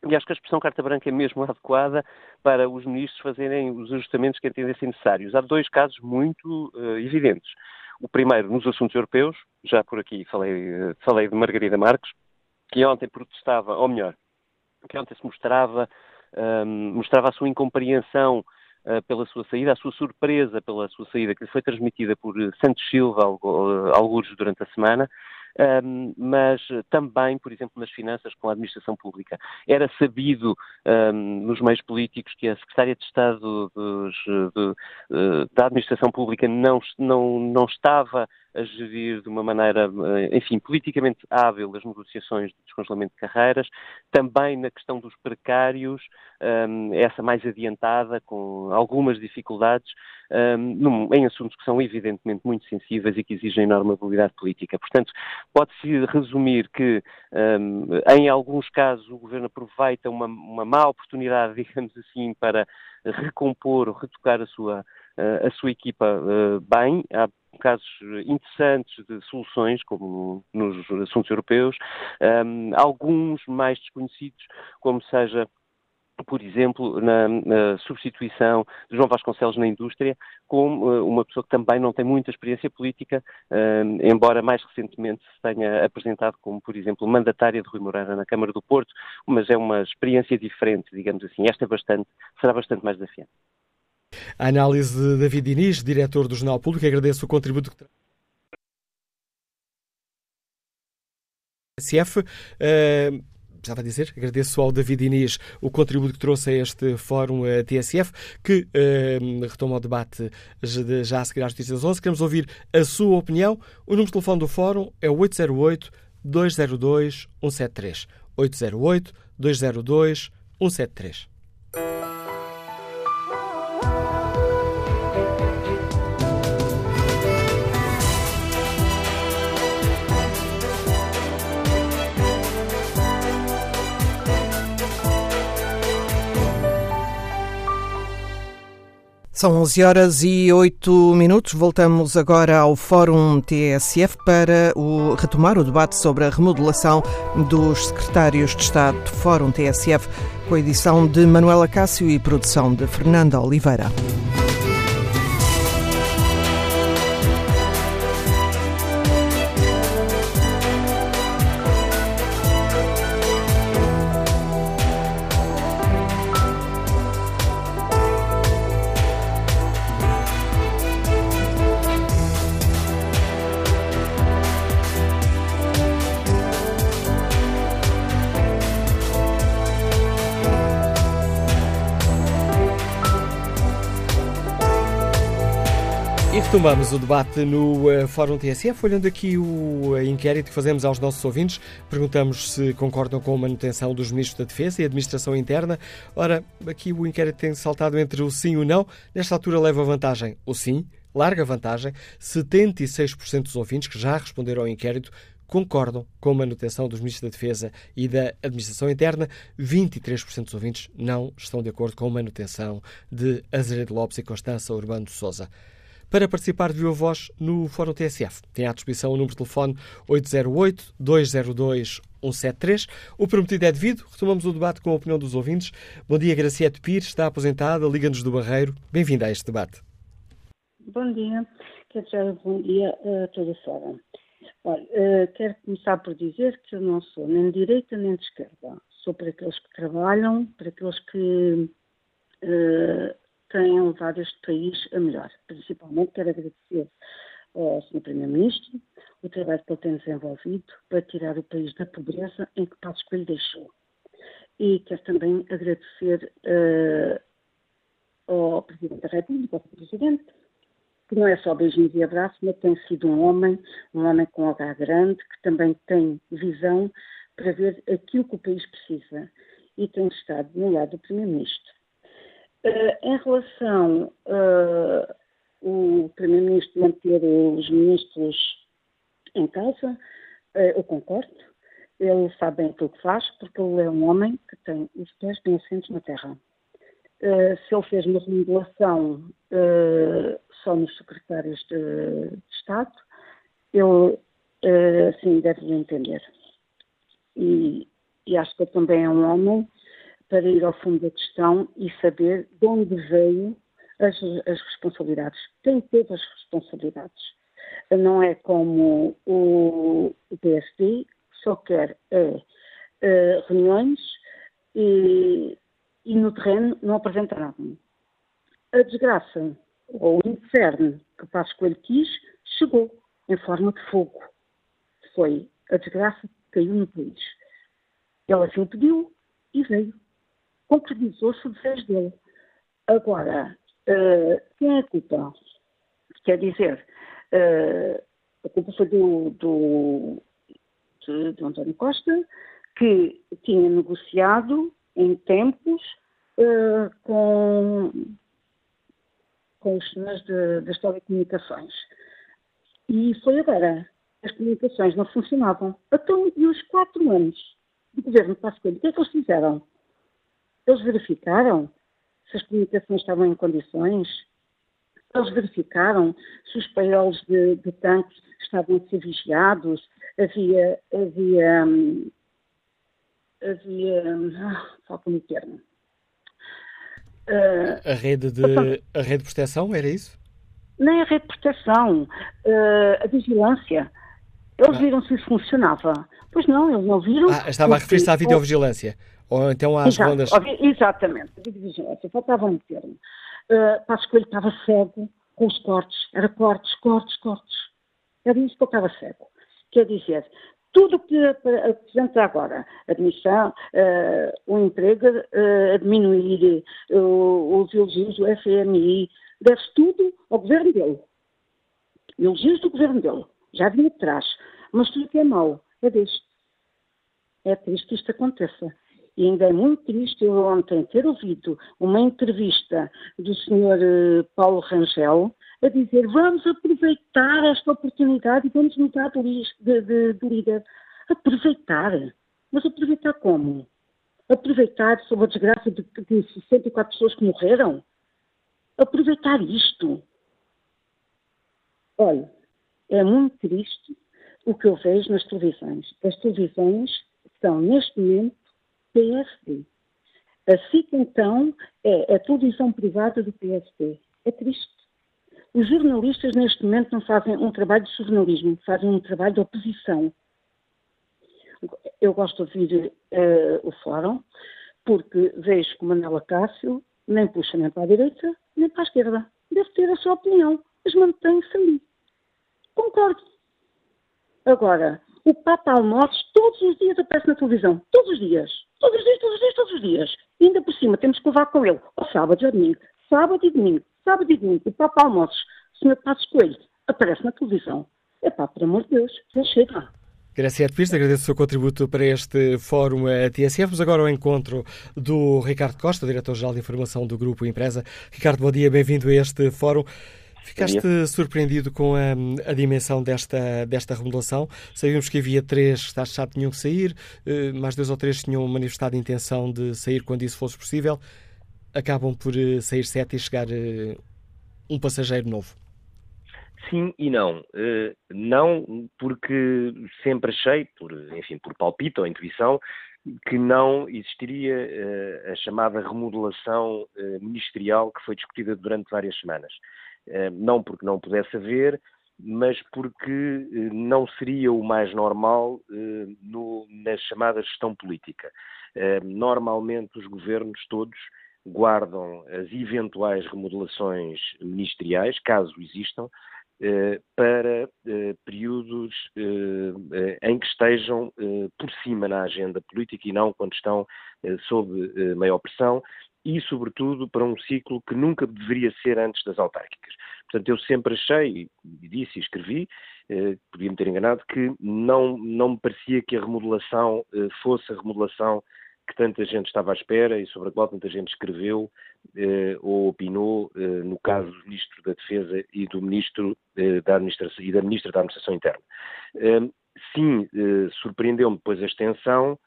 e acho que a expressão carta branca é mesmo adequada para os ministros fazerem os ajustamentos que entendessem necessários. Há dois casos muito uh, evidentes. O primeiro, nos assuntos europeus, já por aqui falei, uh, falei de Margarida Marques, que ontem protestava, ou melhor, que ontem se mostrava, um, ehm, mostrava a sua incompreensão uh, pela sua saída, a sua surpresa pela sua saída, que lhe foi transmitida por Santos Silva, alguns durante a semana, um, mas também, por exemplo, nas finanças com a administração pública. Era sabido um, nos meios políticos que a Secretária de Estado dos, de, de, da Administração Pública não, não, não estava a gerir de uma maneira, eh, enfim, politicamente hábil as negociações de descongelamento de carreiras, também na questão dos precários, um, essa mais adiantada, com algumas dificuldades, um, em assuntos que são evidentemente muito sensíveis e que exigem enorme habilidade política. Portanto, pode-se resumir que, um, em alguns casos, o Governo aproveita uma, uma má oportunidade, digamos assim, para recompor ou retocar a sua, a sua equipa uh, bem. Há casos interessantes de soluções, como nos assuntos europeus, um, alguns mais desconhecidos, como seja por exemplo, na, na, substituição de João Vasconcelos na indústria, como uh, uma pessoa que também não tem muita experiência política, uh, embora mais recentemente se tenha apresentado como, por exemplo, mandatária de Rui Moreira na Câmara do Porto, mas é uma experiência diferente, digamos assim. Esta é bastante, será bastante mais desafiante. A análise de David Diniz, diretor do Jornal Público, agradeço o contributo que SF. Uh, precisava dizer, agradeço ao David Inês o contributo que trouxe a este Fórum a TSF, que uh, retoma o debate já a seguir às notícias das 11. Queremos ouvir a sua opinião. O número de telefone do Fórum é 808 202 São 11 horas e 8 minutos. Voltamos agora ao Fórum TSF para o, retomar o debate sobre a remodelação dos secretários de Estado do Fórum TSF, com a edição de Manuela Cássio e produção de Fernanda Oliveira. Retomamos o debate no uh, Fórum TSF, olhando aqui o uh, inquérito que fazemos aos nossos ouvintes. Perguntamos se concordam com a manutenção dos ministros da Defesa e Administração Interna. Ora, aqui o inquérito tem saltado entre o sim e o não. Nesta altura leva vantagem o sim, larga vantagem. 76% dos ouvintes que já responderam ao inquérito concordam com a manutenção dos ministros da Defesa e da Administração Interna. 23% dos ouvintes não estão de acordo com a manutenção de Azeredo Lopes e Constança Urbano de Souza para participar de viva voz no Fórum TSF. Tem à disposição o número de telefone 808-202-173. O prometido é devido. Retomamos o debate com a opinião dos ouvintes. Bom dia, Graciete Pires, está aposentada, Liga-nos do Barreiro. Bem-vinda a este debate. Bom dia, quero dizer bom dia a toda a. Olha, uh, quero começar por dizer que eu não sou nem de direita nem de esquerda. Sou para aqueles que trabalham, para aqueles que uh, têm levado este país a melhor. Principalmente quero agradecer ao Sr. Primeiro-Ministro o trabalho que ele tem desenvolvido para tirar o país da pobreza em que Passos Coelho deixou. E quero também agradecer uh, ao Presidente da República, ao Presidente, que não é só beijinhos e abraços, mas tem sido um homem, um homem com H grande, que também tem visão para ver aquilo que o país precisa e tem estado no lado do Primeiro-Ministro. Uh, em relação uh, o Primeiro-Ministro manter os ministros em casa, uh, eu concordo. Ele sabe bem aquilo que faz, porque ele é um homem que tem os pés bem assentos na terra. Se ele fez uma remodelação só nos secretários de, de Estado, ele, assim, deve entender. E, e acho que ele também é um homem para ir ao fundo da questão e saber de onde veio as, as responsabilidades. Quem teve as responsabilidades? Não é como o, PSD, só quer é, é, reuniões e, e no terreno não apresenta nada. A desgraça, ou o inferno que Passos Coelho quis, chegou em forma de fogo. Foi a desgraça que caiu no país. Ele assim o pediu e veio concretizou-se o desejo dele. Agora, uh, quem é a culpa? Quer dizer, uh, a culpa foi do, do, de, de António Costa, que tinha negociado em tempos uh, com, com os senhores das telecomunicações. E foi agora. As comunicações não funcionavam. Então, e os quatro anos do governo Passos o que é que eles fizeram? Eles verificaram se as comunicações estavam em condições. Eles verificaram se os paióis de, de tanques estavam a ser vigiados, havia, havia, hum, havia, ah, falta-me o termo. Uh, a, rede de, a rede de proteção, era isso? Nem a rede de proteção, uh, a vigilância. Eles ah. viram se isso funcionava. Pois não, eles não viram. Ah, estava a referir-se à videovigilância. Ou então às Exato, rondas. Exatamente, a videovigilância. Faltava um termo. Uh, Passos Coelho estava cego com os cortes. Era cortes, cortes, cortes. Era isso que eu estava cego. Quer dizer, tudo o que apresenta agora, admissão, uh, o emprego, uh, a diminuir uh, os elogios do FMI, deve-se tudo ao governo dele. Elogios do governo dele. Já vinha de trás. Mas tudo que é mau é deste. É triste que isto aconteça. E ainda é muito triste eu ontem ter ouvido uma entrevista do Sr. Paulo Rangel a dizer vamos aproveitar esta oportunidade e vamos mudar de, de, de líder. Aproveitar. Mas aproveitar como? Aproveitar sobre a desgraça de, de 64 pessoas que morreram? Aproveitar isto. Olha, é muito triste o que eu vejo nas televisões. As televisões são, neste momento, PSD. A SIC, então, é a televisão privada do PSD. É triste. Os jornalistas, neste momento, não fazem um trabalho de jornalismo, fazem um trabalho de oposição. Eu gosto de ouvir uh, o fórum, porque vejo que Manela Cássio nem puxa nem para a direita, nem para a esquerda. Deve ter a sua opinião, mas mantém-se ali. Concordo. Agora, o Papa Almoços todos os dias aparece na televisão. Todos os dias. Todos os dias, todos os dias, todos os dias. E ainda por cima temos que levar com ele ao sábado e ao domingo. Sábado e domingo Sábado e domingo, o Papa Almoços, o Sr. Passos Coelho, aparece na televisão. É pá, por amor de Deus, já chega. Graciela Pires, agradeço o seu contributo para este fórum TSF. Vamos agora ao encontro do Ricardo Costa, diretor-geral de informação do Grupo Empresa. Ricardo, bom dia, bem-vindo a este fórum. Ficaste surpreendido com a, a, dimensão desta, desta remodelação? Sabíamos que havia três que já tinham que sair, eh, mais dois ou três tinham manifestado a intenção de sair quando isso fosse possível acabam por eh, sair sete e chegar eh, um passageiro novo? Sim e não. Não porque sempre achei, por, enfim, por palpite ou intuição, que não existiria a chamada remodelação ministerial que foi discutida durante várias semanas. Não porque não pudesse haver, mas porque não seria o mais normal no, na chamada gestão política. Normalmente os governos todos guardam as eventuais remodelações ministeriais, caso existam, eh, para eh, períodos eh, em que estejam por cima na agenda política e não quando estão sob maior pressão e, sobretudo, para um ciclo que nunca deveria ser antes das autárquicas. Portanto, eu sempre achei, e disse e escrevi, podia-me ter enganado, que não, não me parecia que a remodelação fosse a remodelação que tanta gente estava à espera e sobre a qual tanta gente escreveu eh, ou opinou eh, no caso do Ministro da Defesa e do Ministro eh, da Administração e da Ministra da Administração Interna. Ehm, sim, eh, surpreendeu-me depois a extensão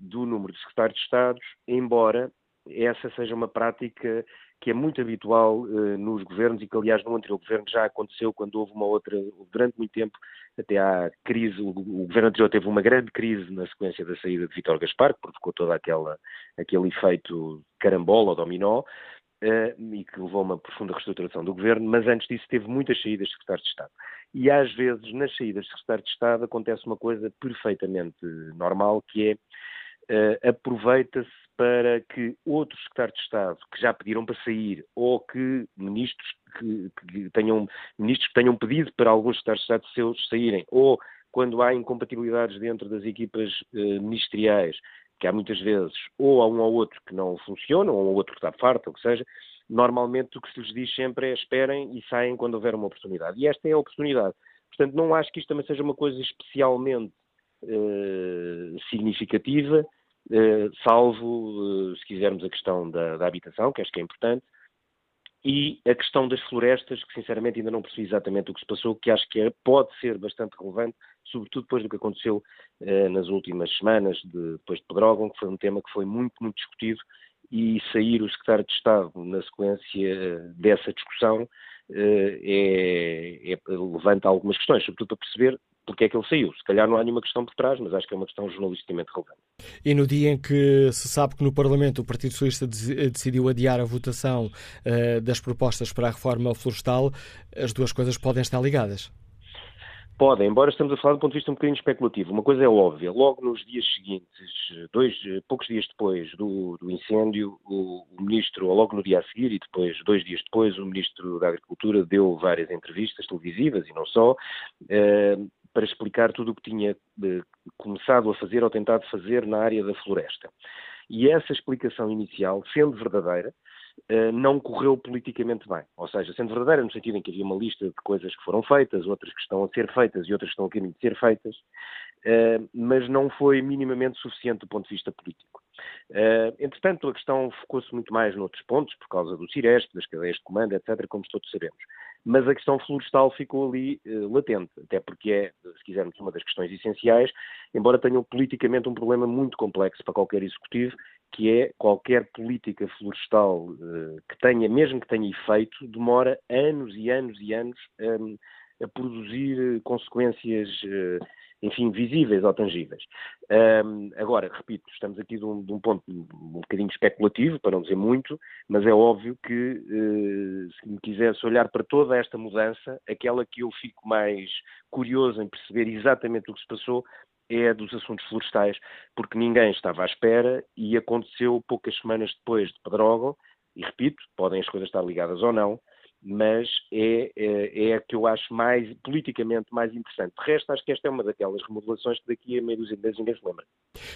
do número de secretários de Estado, embora essa seja uma prática que é muito habitual uh, nos governos e que, aliás, no anterior governo já aconteceu quando houve uma outra, durante muito tempo, até à crise, o, o governo anterior teve uma grande crise na sequência da saída de Vítor Gaspar, que provocou todo aquele efeito carambola ou dominó, uh, e que levou a uma profunda reestruturação do governo, mas antes disso teve muitas saídas de secretários de Estado. E às vezes, nas saídas de secretários de Estado, acontece uma coisa perfeitamente normal, que é uh, aproveita-se para que outros secretários de Estado que já pediram para sair ou que ministros que, que tenham ministros que tenham pedido para alguns secretários de Estado seus saírem ou quando há incompatibilidades dentro das equipas uh, ministeriais, que há muitas vezes, ou há um ou outro que não funcionam, ou um ou outro que está farto, ou que seja, normalmente o que se lhes diz sempre é esperem e saem quando houver uma oportunidade. E esta é a oportunidade. Portanto, não acho que isto também seja uma coisa especialmente uh, significativa, eh, salvo, eh, se quisermos, a questão da, da, habitação, que acho que é importante, e a questão das florestas, que sinceramente ainda não percebi exatamente o que se passou, que acho que é, pode ser bastante relevante, sobretudo depois do que aconteceu eh, nas últimas semanas, de, depois de Pedrógão, que foi um tema que foi muito, muito discutido e sair o secretário de Estado na sequência dessa discussão é, é, levanta algumas questões, sobretudo para perceber porque é que ele saiu. Se calhar não há nenhuma questão por trás, mas acho que é uma questão jornalisticamente relevante. E no dia em que se sabe que no Parlamento o Partido Socialista decidiu adiar a votação uh, das propostas para a reforma florestal, as duas coisas podem estar ligadas. Podem, embora estamos a falar do ponto de vista um bocadinho especulativo. Uma coisa é óbvia, logo nos dias seguintes, dois, poucos dias depois do, do incêndio, o, o, ministro, ou logo no dia a seguir e depois, dois dias depois, o ministro da Agricultura deu várias entrevistas televisivas e não só, eh, para explicar tudo o que tinha eh, começado a fazer ou tentado fazer na área da floresta. E essa explicação inicial, sendo verdadeira, eh, não correu politicamente bem. Ou seja, sendo verdadeira no sentido em que havia uma lista de coisas que foram feitas, outras que estão a ser feitas e outras que estão a caminho de ser feitas, eh, mas não foi minimamente suficiente do ponto de vista político. Entretanto, a questão focou-se muito mais noutros pontos, por causa do Ciresp, das cadeias de comando, etc., como todos sabemos. Mas a questão florestal ficou ali uh, latente, até porque é, se quisermos, uma das questões essenciais, embora tenham politicamente um problema muito complexo para qualquer executivo, que é qualquer política florestal uh, que tenha, mesmo que tenha efeito, demora anos e anos e anos um, a produzir consequências enfim, visíveis ou tangíveis. Um, agora, repito, estamos aqui de um, de um, ponto um bocadinho especulativo, para não dizer muito, mas é óbvio que uh, se me quisesse olhar para toda esta mudança, aquela que eu fico mais curioso em perceber exatamente o que se passou é dos assuntos florestais, porque ninguém estava à espera e aconteceu poucas semanas depois de Pedrógão, e repito, podem as coisas estar ligadas ou não, mas é, é, é, a que eu acho mais, politicamente, mais interessante. De resto, acho que esta é uma daquelas remodelações que daqui a meio dúzia de meses ninguém se lembra.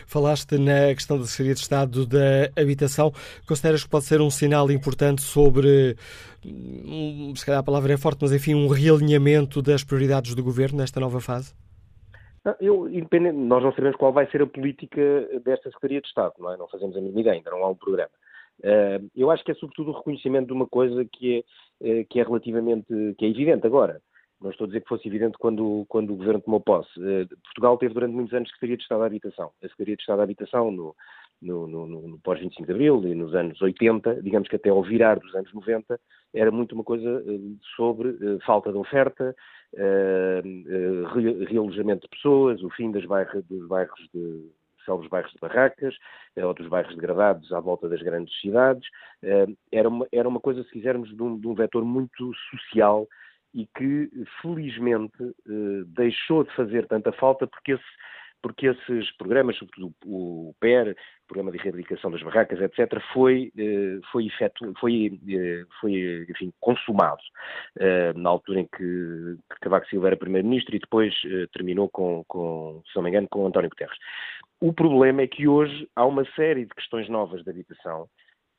Falaste na questão da Secretaria de Estado da Habitação. Consideras que pode ser um sinal importante sobre, hum, se calhar a palavra é forte, mas enfim, um realinhamento das prioridades do Governo nesta nova fase? Eu, independente, nós não sabemos qual vai ser a política desta Secretaria de Estado, não é? Não fazemos a mínima ideia, ainda não há um programa. Uh, eu acho que é sobretudo o reconhecimento de uma coisa que é, uh, que é relativamente, que é evidente agora. Não estou a dizer que fosse evidente quando, quando o Governo tomou posse. Uh, Portugal teve durante muitos anos Secretaria de Estado da Habitação. A Secretaria de Estado da Habitação, no, no, no, no pós-25 de Abril e nos anos 80, digamos que até ao virar dos anos 90, era muito uma coisa sobre falta de oferta, realojamento de pessoas, o fim das dos bairros de célebres bairros de barracas, eh, ou dos bairros degradados à volta das grandes cidades. Eh, era uma, era uma coisa, se quisermos, de um, de um vetor muito social e que, felizmente, eh, deixou de fazer tanta falta porque esse porque esses programas, sobretudo o PER, Programa de Erradicação das Barracas, etc., foi, foi, efetu, foi, foi enfim, consumado na altura em que Cavaco Silva era Primeiro-Ministro e depois terminou com, com, se não me engano, com António Guterres. O problema é que hoje há uma série de questões novas de habitação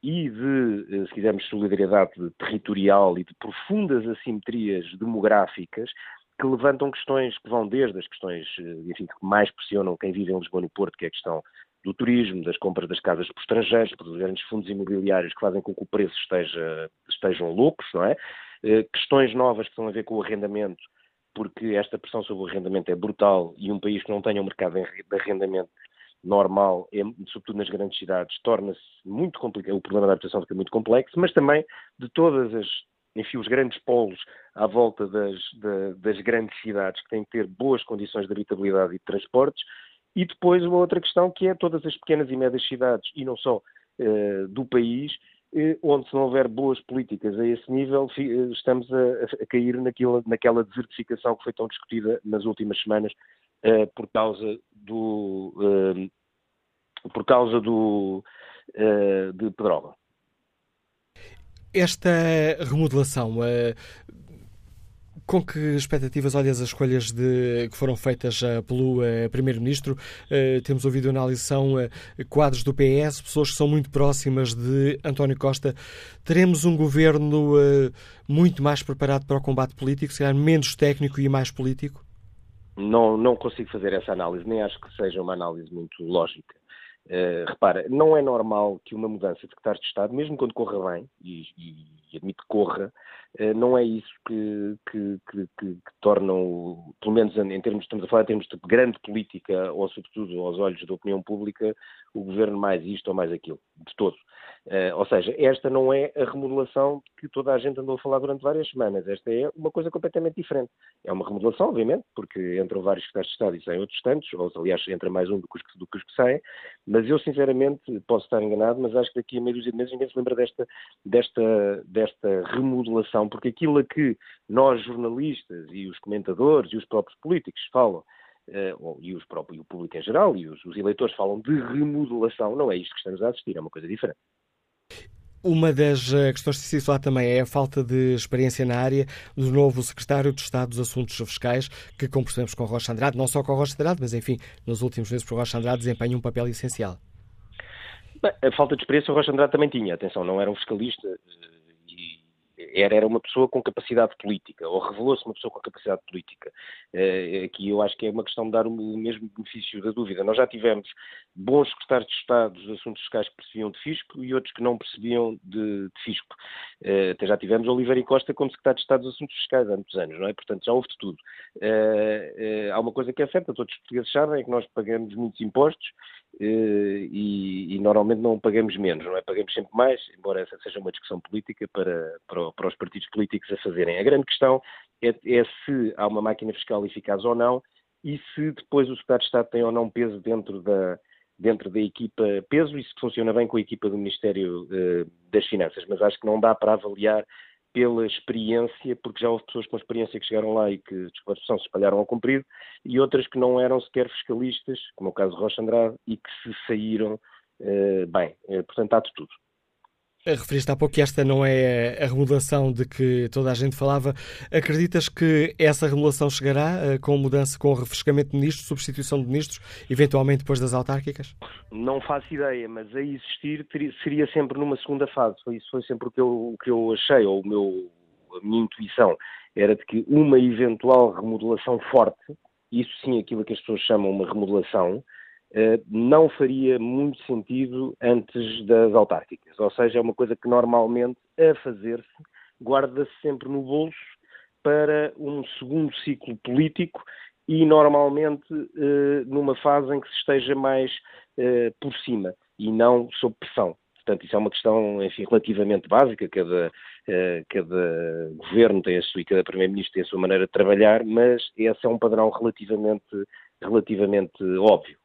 e de, eh, se quisermos, solidariedade territorial e de profundas assimetrias demográficas que levantam questões que vão desde as questões eh, enfim, que mais pressionam quem vive em Lisboa no Porto, que é a questão do turismo, das compras das casas por estrangeiros, dos grandes fundos imobiliários que fazem com que o preço esteja, estejam loucos, não é? Eh, questões novas que têm a ver com o arrendamento, porque esta pressão sobre o arrendamento é brutal e um país que não tenha um mercado de arrendamento normal, é, sobretudo nas grandes cidades, torna-se muito complicado, o problema da habitação fica muito complexo, mas também de todas as, enfim, os grandes polos à volta das, das grandes cidades que têm que ter boas condições de habitabilidade e de transportes, e depois uma outra questão que é todas as pequenas e médias cidades, e não só uh, do país, uh, onde se não houver boas políticas a esse nível, uh, estamos a, a cair naquilo, naquela desertificação que foi tão discutida nas últimas semanas por causa do por causa do de Pedrógão. Esta remodelação com que expectativas olhas as escolhas de, que foram feitas uh, pelo uh, Primeiro-Ministro? Temos ouvido análise, são quadros do PS, pessoas que são muito próximas de António Costa. Teremos um governo muito mais preparado para o combate político, se calhar menos técnico e mais político? Não, não consigo fazer essa análise, nem acho que seja uma análise muito lógica. Uh, repara, não é normal que uma mudança de secretário de Estado, mesmo quando corra bem, e, e, admito que corra, não é isso que, que, que, que, tornam, pelo menos em termos, estamos a falar em termos de grande política, ou sobretudo aos olhos da opinião pública, o governo mais isto ou mais aquilo, de todo. Uh, ou seja, esta não é a remodelação que toda a gente andou a falar durante várias semanas. Esta é uma coisa completamente diferente. É uma remodelação, obviamente, porque entram vários secretários de Estado e saem outros tantos, ou aliás, entra mais um do que os, do que, os que saem, mas eu sinceramente posso estar enganado, mas acho que daqui a meio dúzia de meses ninguém se lembra desta, desta, desta remodelação, porque aquilo a que nós jornalistas e os comentadores e os próprios políticos falam Uh, e, os próprios, e o público em geral, e os, os, eleitores falam de remodelação, não é isto que estamos a assistir, é uma coisa diferente. Uma das eh, questões que se falar também é a falta de experiência na área do novo secretário de Estado dos Assuntos Fiscais, que, como percebemos com Rocha Andrade, não só com Rocha Andrade, mas enfim, nos últimos meses por Rocha Andrade, desempenha um papel essencial. Bem, a falta de experiência o Rocha Andrade também tinha, atenção, não era um fiscalista eh, era, era uma pessoa com capacidade política, ou revelou-se uma pessoa com capacidade política. Uh, aqui eu acho que é uma questão de dar o mesmo benefício da dúvida. Nós já tivemos bons secretários de Estado dos assuntos fiscais que percebiam de fisco e outros que não percebiam de, de fisco. Uh, até já tivemos Oliveira e Costa como secretário de Estado dos assuntos fiscais há muitos anos, não é? Portanto, já houve de tudo. Uh, há uma coisa que é certa, todos os portugueses sabem, é que nós pagamos muitos impostos eh, e, e, normalmente não pagamos menos, não é? Pagamos sempre mais, embora essa seja uma discussão política para, para, para os partidos políticos a fazerem. A grande questão é, é, se há uma máquina fiscal eficaz ou não e se depois o Secretário de Estado tem ou não peso dentro da, dentro da equipa, peso e se funciona bem com a equipa do Ministério eh, das Finanças. Mas acho que não dá para avaliar pela experiência, porque já houve pessoas com experiência que chegaram lá e que, desculpa se espalharam ao comprido, e outras que não eram sequer fiscalistas, como é o caso de Rocha Andrade, e que se saíram uh, bem. Uh, portanto, há de tudo. Referiste há pouco que esta não é a remodelação de que toda a gente falava. Acreditas que essa remodelação chegará eh, com mudança, com refrescamento de ministros, substituição de ministros, eventualmente depois das autárquicas? Não faço ideia, mas a existir seria sempre numa segunda fase. Isso foi sempre o que eu, o que eu achei, ou o meu, a minha intuição, era de que uma eventual remodelação forte, isso sim aquilo que as pessoas chamam uma remodelação, não faria muito sentido antes das autárquicas. Ou seja, é uma coisa que normalmente, a fazer-se, guarda-se sempre no bolso para um segundo ciclo político e normalmente eh, numa fase em que se esteja mais eh, por cima e não sob pressão. Portanto, isso é uma questão, enfim, relativamente básica. Cada, cada governo tem a sua e cada primeiro-ministro tem a sua maneira de trabalhar, mas esse é um padrão relativamente, relativamente óbvio.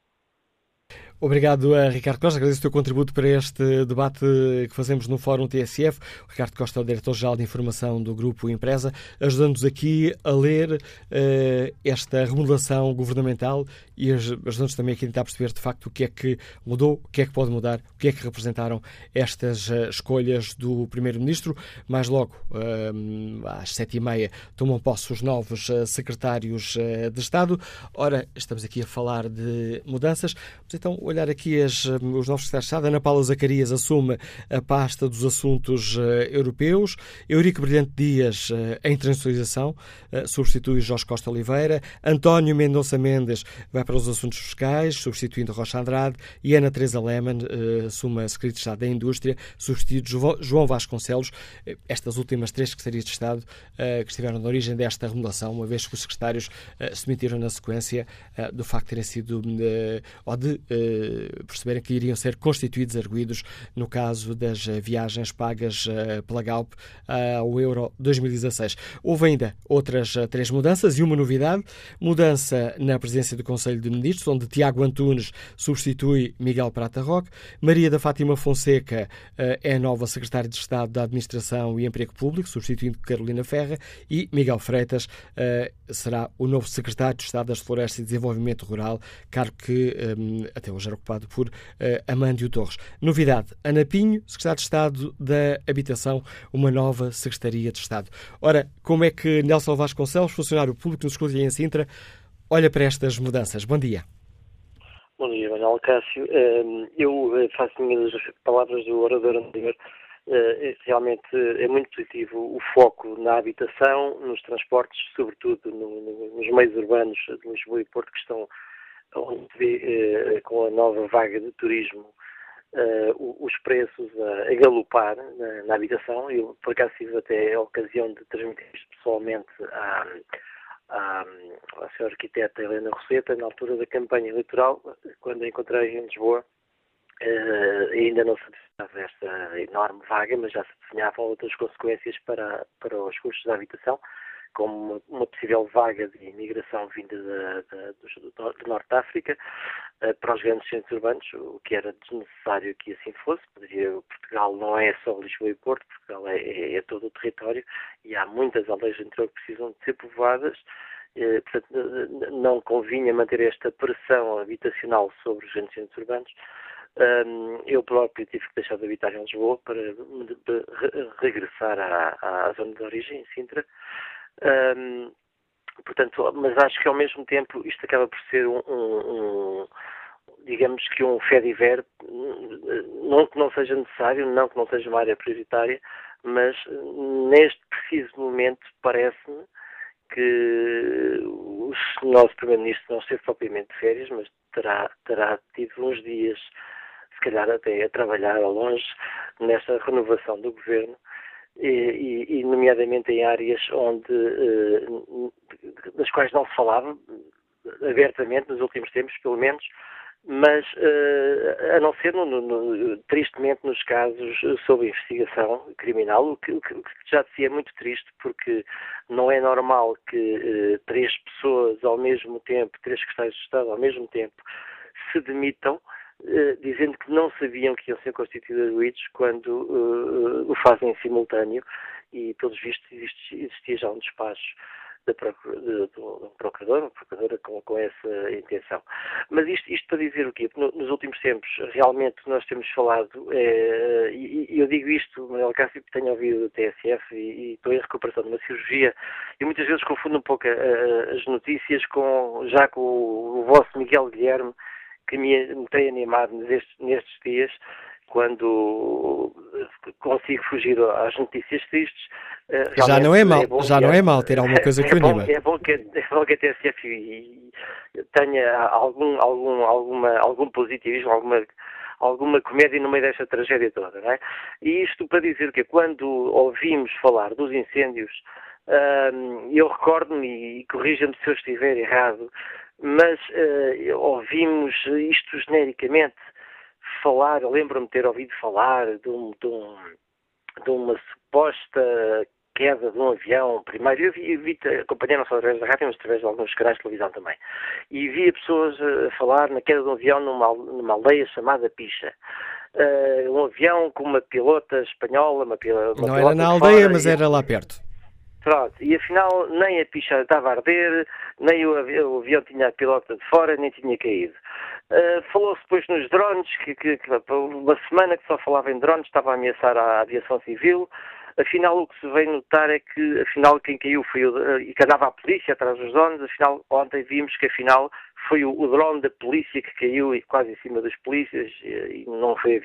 Obrigado a Ricardo Costa, agradeço o teu contributo para este debate que fazemos no Fórum TSF. O Ricardo Costa é o Diretor-Geral de Informação do Grupo Empresa, ajudando-nos aqui a ler uh, esta remodelação governamental e ajudando-nos também aqui a tentar perceber de facto o que é que mudou, o que é que pode mudar, o que é que representaram estas uh, escolhas do Primeiro-Ministro. Mais logo, uh, às sete e meia, tomam posse os novos secretários de Estado. Ora, estamos aqui a falar de mudanças, mas então olhar aqui as, hum, os novos secretários de Estado. Ana Paula Zacarias assume a pasta dos assuntos uh, europeus. Eurico Brilhante Dias uh, em internacionalização, uh, substitui Jorge Costa Oliveira. António Mendonça Mendes vai para os assuntos fiscais, substituindo Rocha Andrade. E Ana Teresa Lehmann assume a Secretaria de Estado da Indústria, substituindo João Vasconcelos. Estas últimas três Secretarias de Estado que estiveram na origem desta remodelação, uma vez que os secretários se metiram na sequência do facto de terem sido, ou de perceberem que iriam ser constituídos arguídos no caso das eh, viagens pagas eh, pela Galp ao Euro 2016. Houve ainda outras eh, três mudanças e uma novidade. Mudança na presidência do Conselho de Ministros, onde Tiago Antunes substitui Miguel Prata Roque. Maria da Fátima Fonseca é a nova secretária de Estado da Administração e Emprego Público, substituindo Carolina Ferra. E Miguel Freitas será o novo secretário de Estado das Florestas e Desenvolvimento Rural, cargo que até hoje era ocupado por uh, Amândio Torres. Novidade, Ana Pinho, Secretário de Estado da Habitação, uma nova Secretaria de Estado. Ora, como é que Nelson Vasconcelos, funcionário público no Escudo em Sintra, olha para estas mudanças? Bom dia. Bom dia, Manuel Cássio. Ehm, eu eh, faço minhas palavras do orador anterior. Eh, realmente é muito positivo o foco na habitação, nos transportes, sobretudo nos meios urbanos de Lisboa e Porto, que estão onde se vê uh, com a nova vaga de turismo uh, os preços a, a galopar na, na, habitação. Eu, por acaso, tive até a ocasião de transmitir isto pessoalmente à, à, à senhora arquiteta Helena Roseta, na altura da campanha eleitoral, quando a encontrei em Lisboa. Uh, ainda não se desenhava esta enorme vaga, mas já se desenhavam outras consequências para, para os custos da habitação como uma, uma, possível vaga de imigração vinda da, da, do, do, Norte de África uh, para os grandes centros urbanos, o que era desnecessário que assim fosse. Poderia, Portugal não é só Lisboa e Porto, Portugal é, é, é todo o território e há muitas aldeias do interior que precisam de ser povoadas. Uh, portanto, não convinha manter esta pressão habitacional sobre os grandes centros urbanos. Eu próprio tive que deixar de habitar em Lisboa para regressar à, à zona de origem, em Sintra, um, portanto, mas acho que ao mesmo tempo isto acaba por ser um, um, um digamos que um fediver, não que não seja necessário, não que não seja uma área prioritária, mas neste preciso momento parece-me que o nosso Primeiro-Ministro não esteve propriamente de férias, mas terá, terá tido uns dias, se calhar até a trabalhar a longe, nesta renovação do governo e, e, nomeadamente em áreas onde, uh, das quais não se falava abertamente nos últimos tempos, pelo menos, mas uh, a não ser no, no, tristemente nos casos sob investigação criminal, o que, o que, já de si é muito triste, porque não é normal que três pessoas ao mesmo tempo, três secretários de Estado ao mesmo tempo, se demitam eh, dizendo que não sabiam que iam ser constituídos arguídos quando uh, o fazem em simultâneo e, pelos vistos, existia, já um despacho de, de, de, um procurador, uma procuradora com, com essa intenção. Mas isto, isto para dizer o quê? Nos últimos tempos, realmente, nós temos falado, é, e, e, eu digo isto, Manuel Cássio, que tenho ouvido o TSF e, e, estou em recuperação de uma cirurgia, e muitas vezes confundo um pouco a, a, as notícias com, já com o, o vosso Miguel Guilherme, que me, me tem animado nestes, nestes dias, quando consigo fugir às notícias tristes. Eh, já não é mal, é já não é mal ter alguma coisa que é anima. É bom que, é bom que a TSF tenha algum, algum, alguma, algum positivismo, alguma, alguma comédia no meio desta tragédia toda, não é? E isto para dizer que quando ouvimos falar dos incêndios, hum, eu recordo-me, e corrija-me se eu estiver errado, mas uh, ouvimos isto genericamente falar, lembro-me de ter ouvido falar de, um, de, um, de, uma suposta queda de um avião, primeiro, eu vi, vi acompanhei não só através da rádio, mas através de alguns canais de televisão também, e via pessoas a falar na queda de um avião numa, numa aldeia chamada Picha. Uh, um avião com uma pilota espanhola, uma, uma Não era na aldeia, mas era lá perto. Pronto, e afinal nem a picha estava a arder, nem o avião, o avião tinha a pilota de fora, nem tinha caído. Uh, Falou-se depois nos drones, que, que, que, uma semana que só falava em drones, estava a ameaçar a aviação civil. Afinal, o que se veio notar é que, afinal, quem caiu foi o, e que andava a polícia atrás dos drones, afinal, ontem vimos que, afinal, foi o, o drone da polícia que caiu e quase em cima das polícias e, e não foi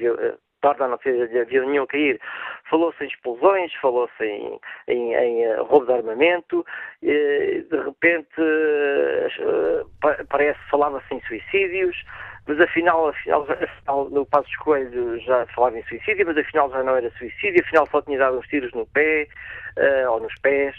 torna a não ser avião nenhum a cair. Falou-se em explosões, falou-se em, em, em, eh, roubo de armamento, de repente eh, parece falava-se em suicídios, mas afinal, afinal, afinal no Passo Escolho já falava em suicídio, mas afinal já não era suicídio, afinal só tinha dado uns tiros no pé uh, ou nos pés.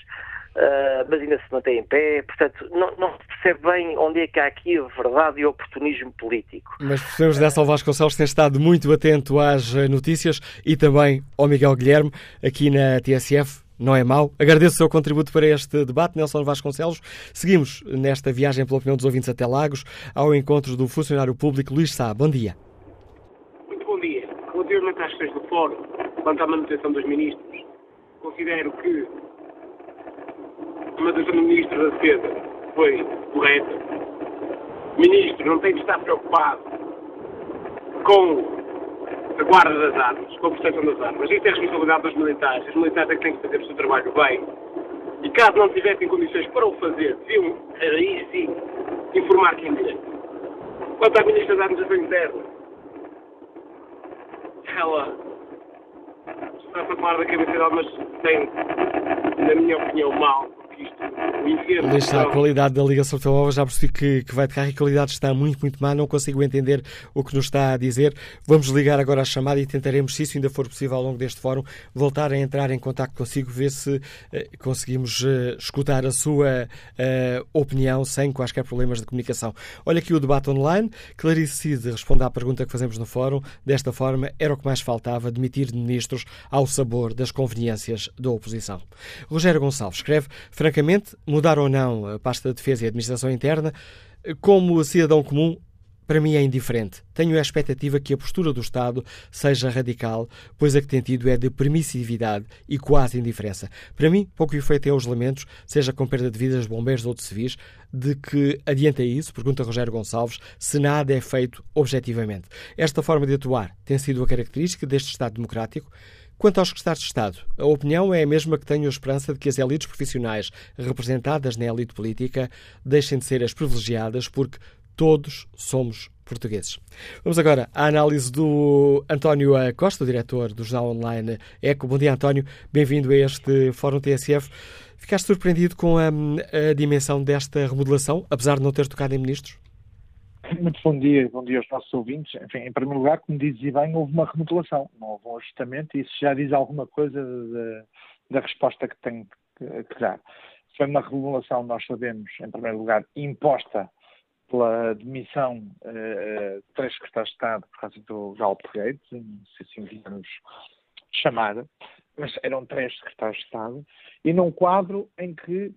Uh, mas ainda se mantém em pé. Portanto, não, não, se percebe bem onde é que há aqui a verdade e o oportunismo político. Mas o Sr. José Salvador Vasconcelos tem estado muito atento às eh, notícias e também ao Miguel Guilherme aqui na TSF. Não é mau. Agradeço o seu contributo para este debate, Nelson Vasconcelos. Seguimos nesta viagem pela opinião dos ouvintes até Lagos, ao encontro do funcionário público Luís Sá. Bom dia. Muito bom dia. Relativamente às questões do Fórum, quanto à manutenção dos ministros, considero que decisão do Ministro da Defesa foi correta. Ministro não tem de estar preocupado com a guarda das armas, com a proteção das armas. Isso é responsabilidade dos militares. Os militares é que têm que fazer o seu trabalho bem. E caso não tivessem condições para o fazer, deviam, aí sim, informar quem direito. Quanto à Ministra da Administração Interna, ela está a falar da cabeça dela, mas tem, na minha opinião, mal isto Ali está a qualidade da ligação telemóvel, já percebi que, que vai de carro e a qualidade está muito, muito má, não consigo entender o que nos está a dizer. Vamos ligar agora a chamada e tentaremos, se isso ainda for possível ao longo deste fórum, voltar a entrar em contato consigo, ver se eh, conseguimos eh, escutar a sua eh, opinião sem quaisquer problemas de comunicação. Olha aqui o debate online. Clarice Cid responde à pergunta que fazemos no fórum. Desta forma, era o que mais faltava, demitir ministros ao sabor das conveniências da oposição. Rogério Gonçalves escreve, francamente, mudar ou não a pasta de defesa e administração interna, como cidadão comum, para mim é indiferente. Tenho a expectativa que a postura do Estado seja radical, pois a que tem tido é de permissividade e quase indiferença. Para mim, pouco efeito é os lamentos, seja com perda de vidas de bombeiros ou de civis, de que adianta isso, pergunta Rogério Gonçalves, se nada é feito objetivamente. Esta forma de atuar tem sido a característica deste Estado democrático. Quanto aos secretários de Estado, a opinião é a mesma que tenho a esperança de que as elites profissionais representadas na elite política deixem de ser as privilegiadas, porque todos somos portugueses. Vamos agora à análise do António Costa, diretor do jornal online Eco. Bom dia, António. Bem-vindo a este Fórum TSF. Ficaste surpreendido com a, a dimensão desta remodelação, apesar de não ter tocado em ministros? Muito bom dia, bom dia aos nossos ouvintes. Enfim, em primeiro lugar, como dizia bem, houve uma remodelação, não houve um ajustamento, e isso já diz alguma coisa da, da resposta que tenho que, dar. Foi uma remodelação, nós sabemos, em primeiro lugar, imposta pela demissão uh, de três secretários de Estado por causa do não sei se assim devemos chamar, mas eram três secretários de Estado, e num quadro em que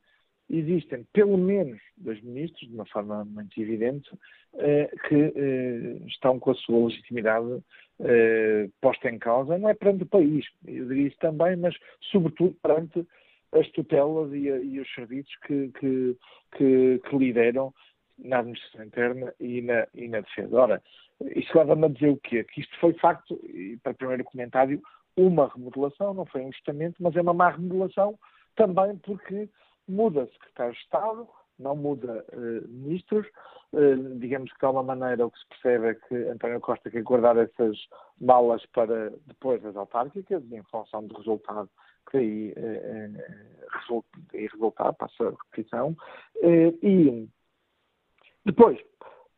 existem pelo menos dois ministros, de uma forma muito evidente, eh, que eh, estão com a sua legitimidade eh, posta em causa, não é perante o país, eu diria isso também, mas sobretudo perante as tutelas e, os serviços que, que, que, que, lideram na administração interna e na, e na defesa. Ora, isto leva-me a dizer o quê? Que isto foi facto, e para o primeiro comentário, uma remodelação, não foi um ajustamento, mas é uma má remodelação também porque muda secretário de Estado, não muda uh, ministros. Uh, digamos que de alguma maneira o que se percebe é que António Costa quer guardar essas balas para depois das autárquicas, em função do resultado que aí uh, e resultado, passa a repetição. e depois,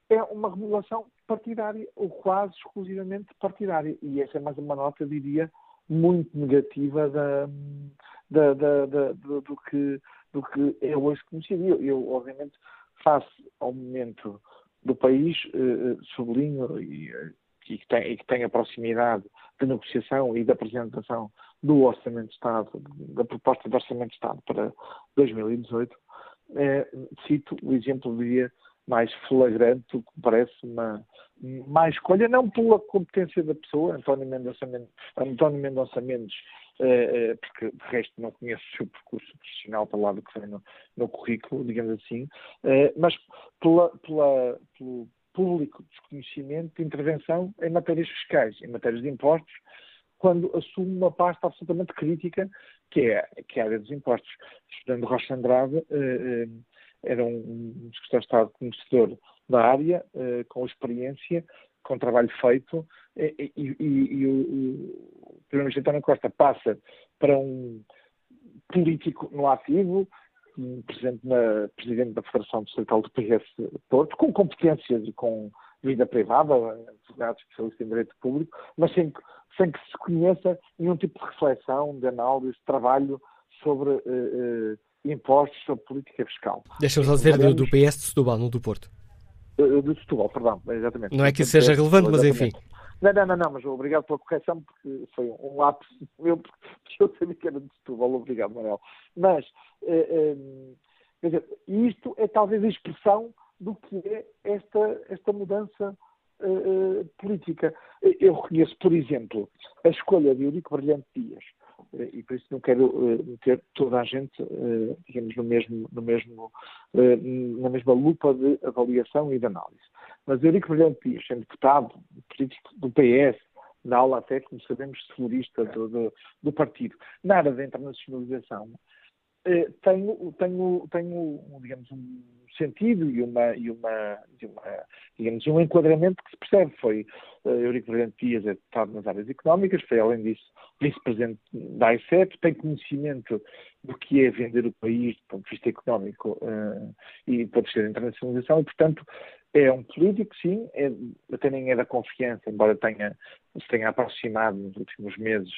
é uma remodelação partidária, ou quase exclusivamente partidária. E essa é mais uma nota, diria, muito negativa da, da, da, do que do que é hoje conhecido. Eu, eu obviamente, face ao momento do país, eh, sublinho e, eh, e, que tem, e que tem a proximidade de negociação e da apresentação do Orçamento de Estado, da proposta de Orçamento de Estado para 2018, eh, cito o exemplo, diria, mais flagrante, o que parece uma má escolha, não pela competência da pessoa, António Mendonça António Mendonça Mendes eh, eh, porque de resto não conheço o seu percurso profissional para lá do que tem no, no currículo, digamos assim, eh, mas pela, pela, pelo público desconhecimento de intervenção em matérias fiscais, em matérias de impostos, quando assume uma pasta absolutamente crítica, que é, que é a área dos impostos. Fernando Rocha Andrade era um secretário de Estado conhecedor da área, com experiência, com trabalho feito, e, e, e, Primeiro-Ministro António Costa passa para um político no ativo, um presidente, na, presidente da Federação Distrital do PS Porto, com competências e com vida privada, advogado especialista em direito público, mas sem, sem que se conheça nenhum tipo de reflexão, de análise, de trabalho sobre uh, uh, impostos, sobre política fiscal. Deixa-me só dizer do, do PS de Setúbal, não do Porto. Uh, de Setúbal, perdão, exatamente. Não é que isso seja relevante, mas enfim. Não, não, não, não, mas obrigado pela correção, porque foi um lápis meu, porque eu sabia que era de Setúbal, obrigado, Manuel. Mas, eh, eh, dizer, isto é talvez a expressão do que é esta, esta mudança eh, política. Eu reconheço, por exemplo, a escolha de Eurico Brilhante Dias, e por isso não quero meter toda a gente, digamos, no mesmo, no mesmo, na mesma lupa de avaliação e de análise. Mas Eurico Brilhante Dias, sendo deputado, político do PS, na aula até, como sabemos, terrorista do, do, do, partido, na área da internacionalização, eh, tenho, tenho, tenho, digamos, um sentido e uma, e uma, e uma digamos, um enquadramento que se percebe. Foi uh, Eurico Brilhante Dias, é deputado nas áreas económicas, foi, além disso, vice-presidente da ICEP, tem conhecimento do que é vender o país do ponto de vista económico uh, e pode ser a internacionalização, e, portanto, é um político, sim, é, até nem é da confiança, embora tenha, se tenha aproximado nos últimos meses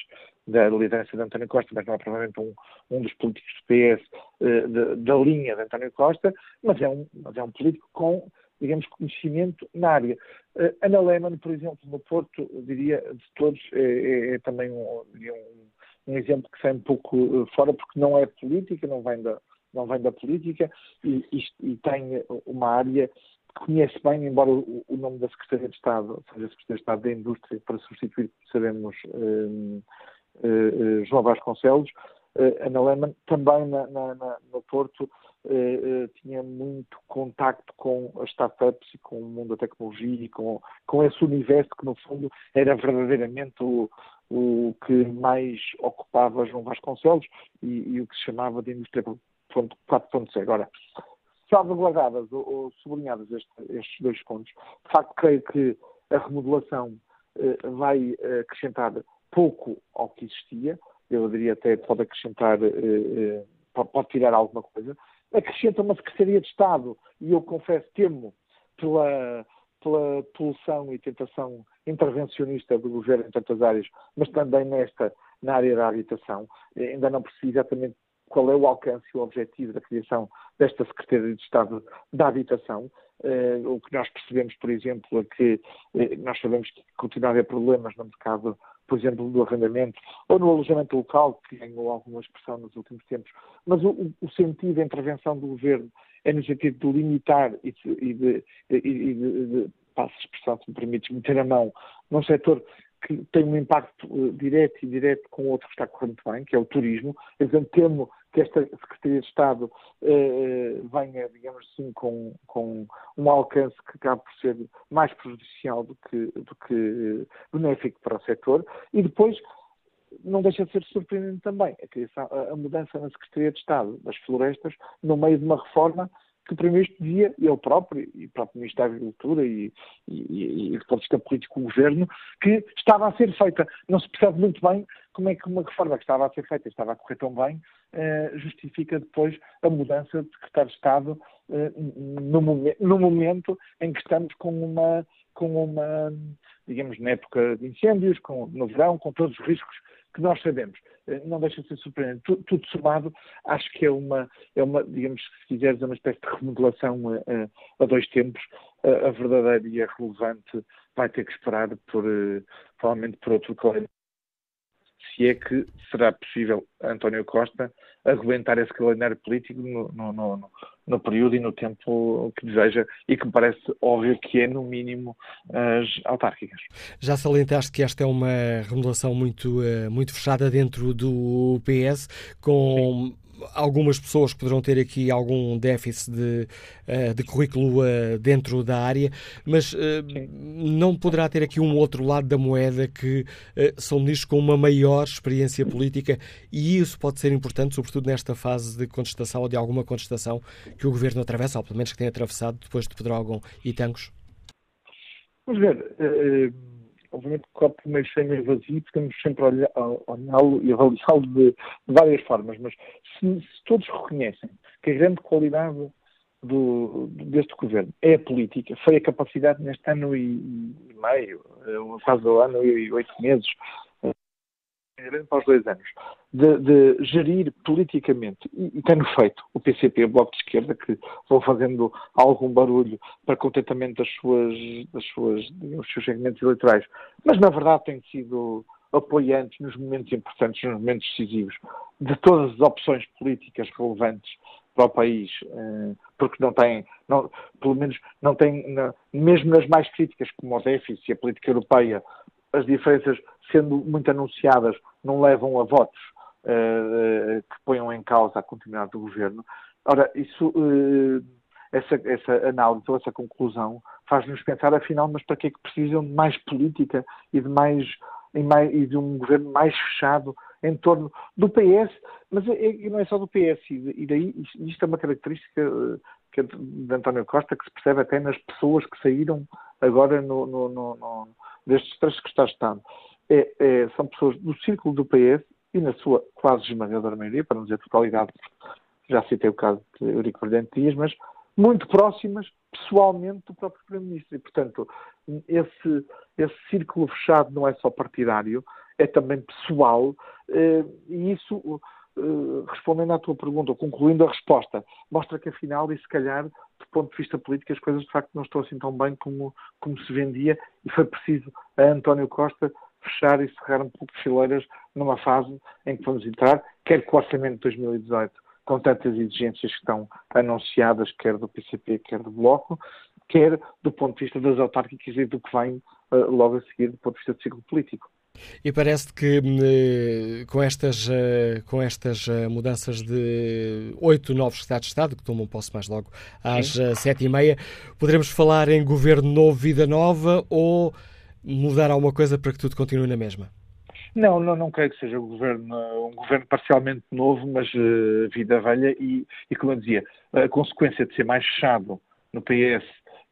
da liderança de António Costa, mas não é provavelmente um, um dos políticos do PS uh, de, da linha de António Costa, mas é um, mas é um político com, digamos, conhecimento na área. Uh, Ana Lehmann, por exemplo, no Porto, diria, de todos, é, é, é também um, um, um, exemplo que sai um pouco uh, fora, porque não é política, não vem da, não vem da política e, e, e tem uma área conhece bem, embora o, o, nome da Secretaria de Estado seja Secretaria de Estado da Indústria, para substituir, sabemos, um, uh, uh, João Vasconcelos, uh, Ana Lehmann, também na, na, na, no Porto tinha muito contacto com as startups e com o mundo da tecnologia e com, com esse universo que, no fundo, era verdadeiramente o, o que mais ocupava João Vasconcelos e, e o que se chamava de indústria 4.0. Agora, salvaguardadas ou, ou sublinhadas este, estes dois pontos, de facto creio que a remodelação eh, vai eh, acrescentar pouco ao que existia, eu diria até pode acrescentar, eh, pode tirar alguma coisa, acrescenta uma Secretaria de Estado, e eu confesso, temo pela, pela e tentação intervencionista do governo em tantas áreas, mas também nesta, na área da habitação. Ainda não percebi exatamente qual é o alcance e o objetivo da criação desta Secretaria de Estado da Habitação. Uh, o que nós percebemos, por exemplo, é que uh, nós sabemos que continua a haver problemas no mercado, por exemplo, do arrendamento ou no alojamento local, que ganhou alguma expressão nos últimos tempos, mas o, o sentido da intervenção do governo é no sentido de limitar e de, e de, e de, de, de passo a expressão, se me permites, meter a mão num setor que tem um impacto uh, direto e direto com outro que está correndo bem, que é o turismo. Portanto, temo que esta Secretaria de Estado uh, venha, digamos assim, com, com um alcance que acabe por ser mais prejudicial do que, do que uh, benéfico para o setor. E depois, não deixa de ser surpreendente também a, criação, a mudança na Secretaria de Estado das Florestas no meio de uma reforma que o Primeiro-Ministro dizia, ele próprio, e o próprio Ministro da Agricultura e, e, e de vista político do Governo, que estava a ser feita. Não se percebe muito bem como é que uma reforma que estava a ser feita estava a correr tão bem eh, justifica depois a mudança de secretário de Estado eh, no, momen no, momento em que estamos com uma, com uma, digamos, na época de incêndios, com, no verão, com todos os riscos que nós sabemos. Eh, não deixa de ser surpreendente. Tudo, tudo somado, acho que é uma, é uma, digamos, se quiseres, é uma espécie de remodelação a, a, a dois tempos. A, a, verdadeira e a relevante vai ter que esperar por, provavelmente por outro calendário. Se é que será possível António Costa aguentar esse calendário político no, no, no, no, período e no tempo que deseja e que me parece óbvio que é, no mínimo, as autárquicas. Já salientaste que esta é uma remodelação muito, eh, muito fechada dentro do PS, com Sim algumas pessoas que poderão ter aqui algum déficit de, eh, de currículo eh, dentro da área, mas eh, não poderá ter aqui um outro lado da moeda que são ministros com uma maior experiência política e isso pode ser importante, sobretudo nesta fase de contestação ou de alguma contestação que o governo atravessa, ou pelo menos que tem atravessado depois de Pedrógão e Tangos? Vamos ver obviamente o copo meio cheio, meio vazio, podemos sempre olhá-lo e avaliá-lo de, de, várias formas, mas se, se, todos reconhecem que a grande qualidade do, deste governo é a política, foi a capacidade neste ano e, e meio, quase eh, o ano e oito meses, para os dois anos, de, de gerir politicamente, e, e tem feito o PCP, o Bloco de Esquerda, que vão fazendo algum barulho para contentamento das suas, das suas, dos seus segmentos eleitorais, mas na verdade têm sido apoiantes nos momentos importantes, nos momentos decisivos, de todas as opções políticas relevantes para o país, eh, porque não tem, não, pelo menos não tem, mesmo nas mais críticas, como o déficit e a política europeia, as diferenças, sendo muito anunciadas, não levam a votos uh, que ponham em causa a continuidade do governo. Ora, isso, uh, essa, essa análise ou essa conclusão faz-nos pensar, afinal, mas para que é que precisam de mais política e de mais, e de um governo mais fechado em torno do PS, mas é, não é só do PS, e daí isto é uma característica que é de António Costa, que se percebe até nas pessoas que saíram agora no, no, no, no destes três. É, é, são pessoas do círculo do PS e na sua quase esmagadora maioria, para não dizer totalidade, já citei o caso de Eurico Brilhante Dias, mas muito próximas pessoalmente do próprio Primeiro-Ministro. E, portanto, esse, esse círculo fechado não é só partidário, é também pessoal, eh, e isso, eh, respondendo à tua pergunta, ou concluindo a resposta, mostra que afinal, e se calhar, do ponto de vista político, as coisas de facto não estão assim tão bem como, como se vendia, e foi preciso a António Costa fechar e cerrar um pouco de fileiras numa fase em que vamos entrar, quer com o orçamento de 2018, com tantas exigências que estão anunciadas, quer do PCP, quer do Bloco, quer do ponto de vista das autárquicas e do que vem uh, logo a seguir do ponto de vista do ciclo político. E parece que eh, com estas, eh, com estas mudanças de oito novos Estados de Estado, que tomam posse mais logo às sete e meia, poderemos falar em governo novo, vida nova ou mudar alguma coisa para que tudo continue na mesma? Não, não, não creio que seja um governo, um governo parcialmente novo, mas uh, vida velha e, e, como eu dizia, a consequência de ser mais fechado no PS,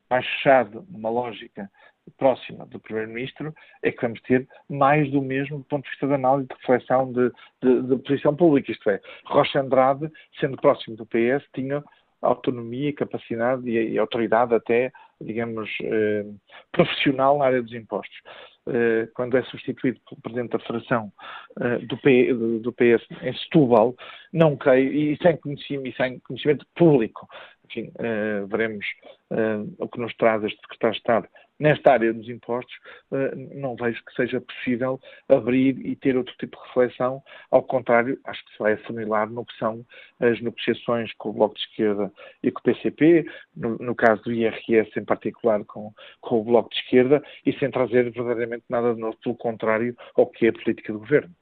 mais fechado numa lógica próxima do Primeiro-Ministro, é que vamos ter mais do mesmo do ponto de vista de análise, de reflexão de, de, de posição pública. Isto é, Rocha Andrade, sendo próximo do PS, tinha autonomia, capacidade e, e autoridade até, digamos, eh, profissional na área dos impostos. Eh, quando é substituído pelo Presidente da Federação eh, do, P, do, PS em Setúbal, não creio, e sem conhecimento, e sem conhecimento público, enfim, uh, veremos uh, o que nos traz este secretário de Estado nesta área dos impostos, uh, não vejo que seja possível abrir e ter outro tipo de reflexão. Ao contrário, acho que se vai afunilar no que são as negociações com o Bloco de Esquerda e com o PCP, no, no caso do IRS em particular com, com o Bloco de Esquerda, e sem trazer verdadeiramente nada de novo, pelo contrário ao que é a política do Governo.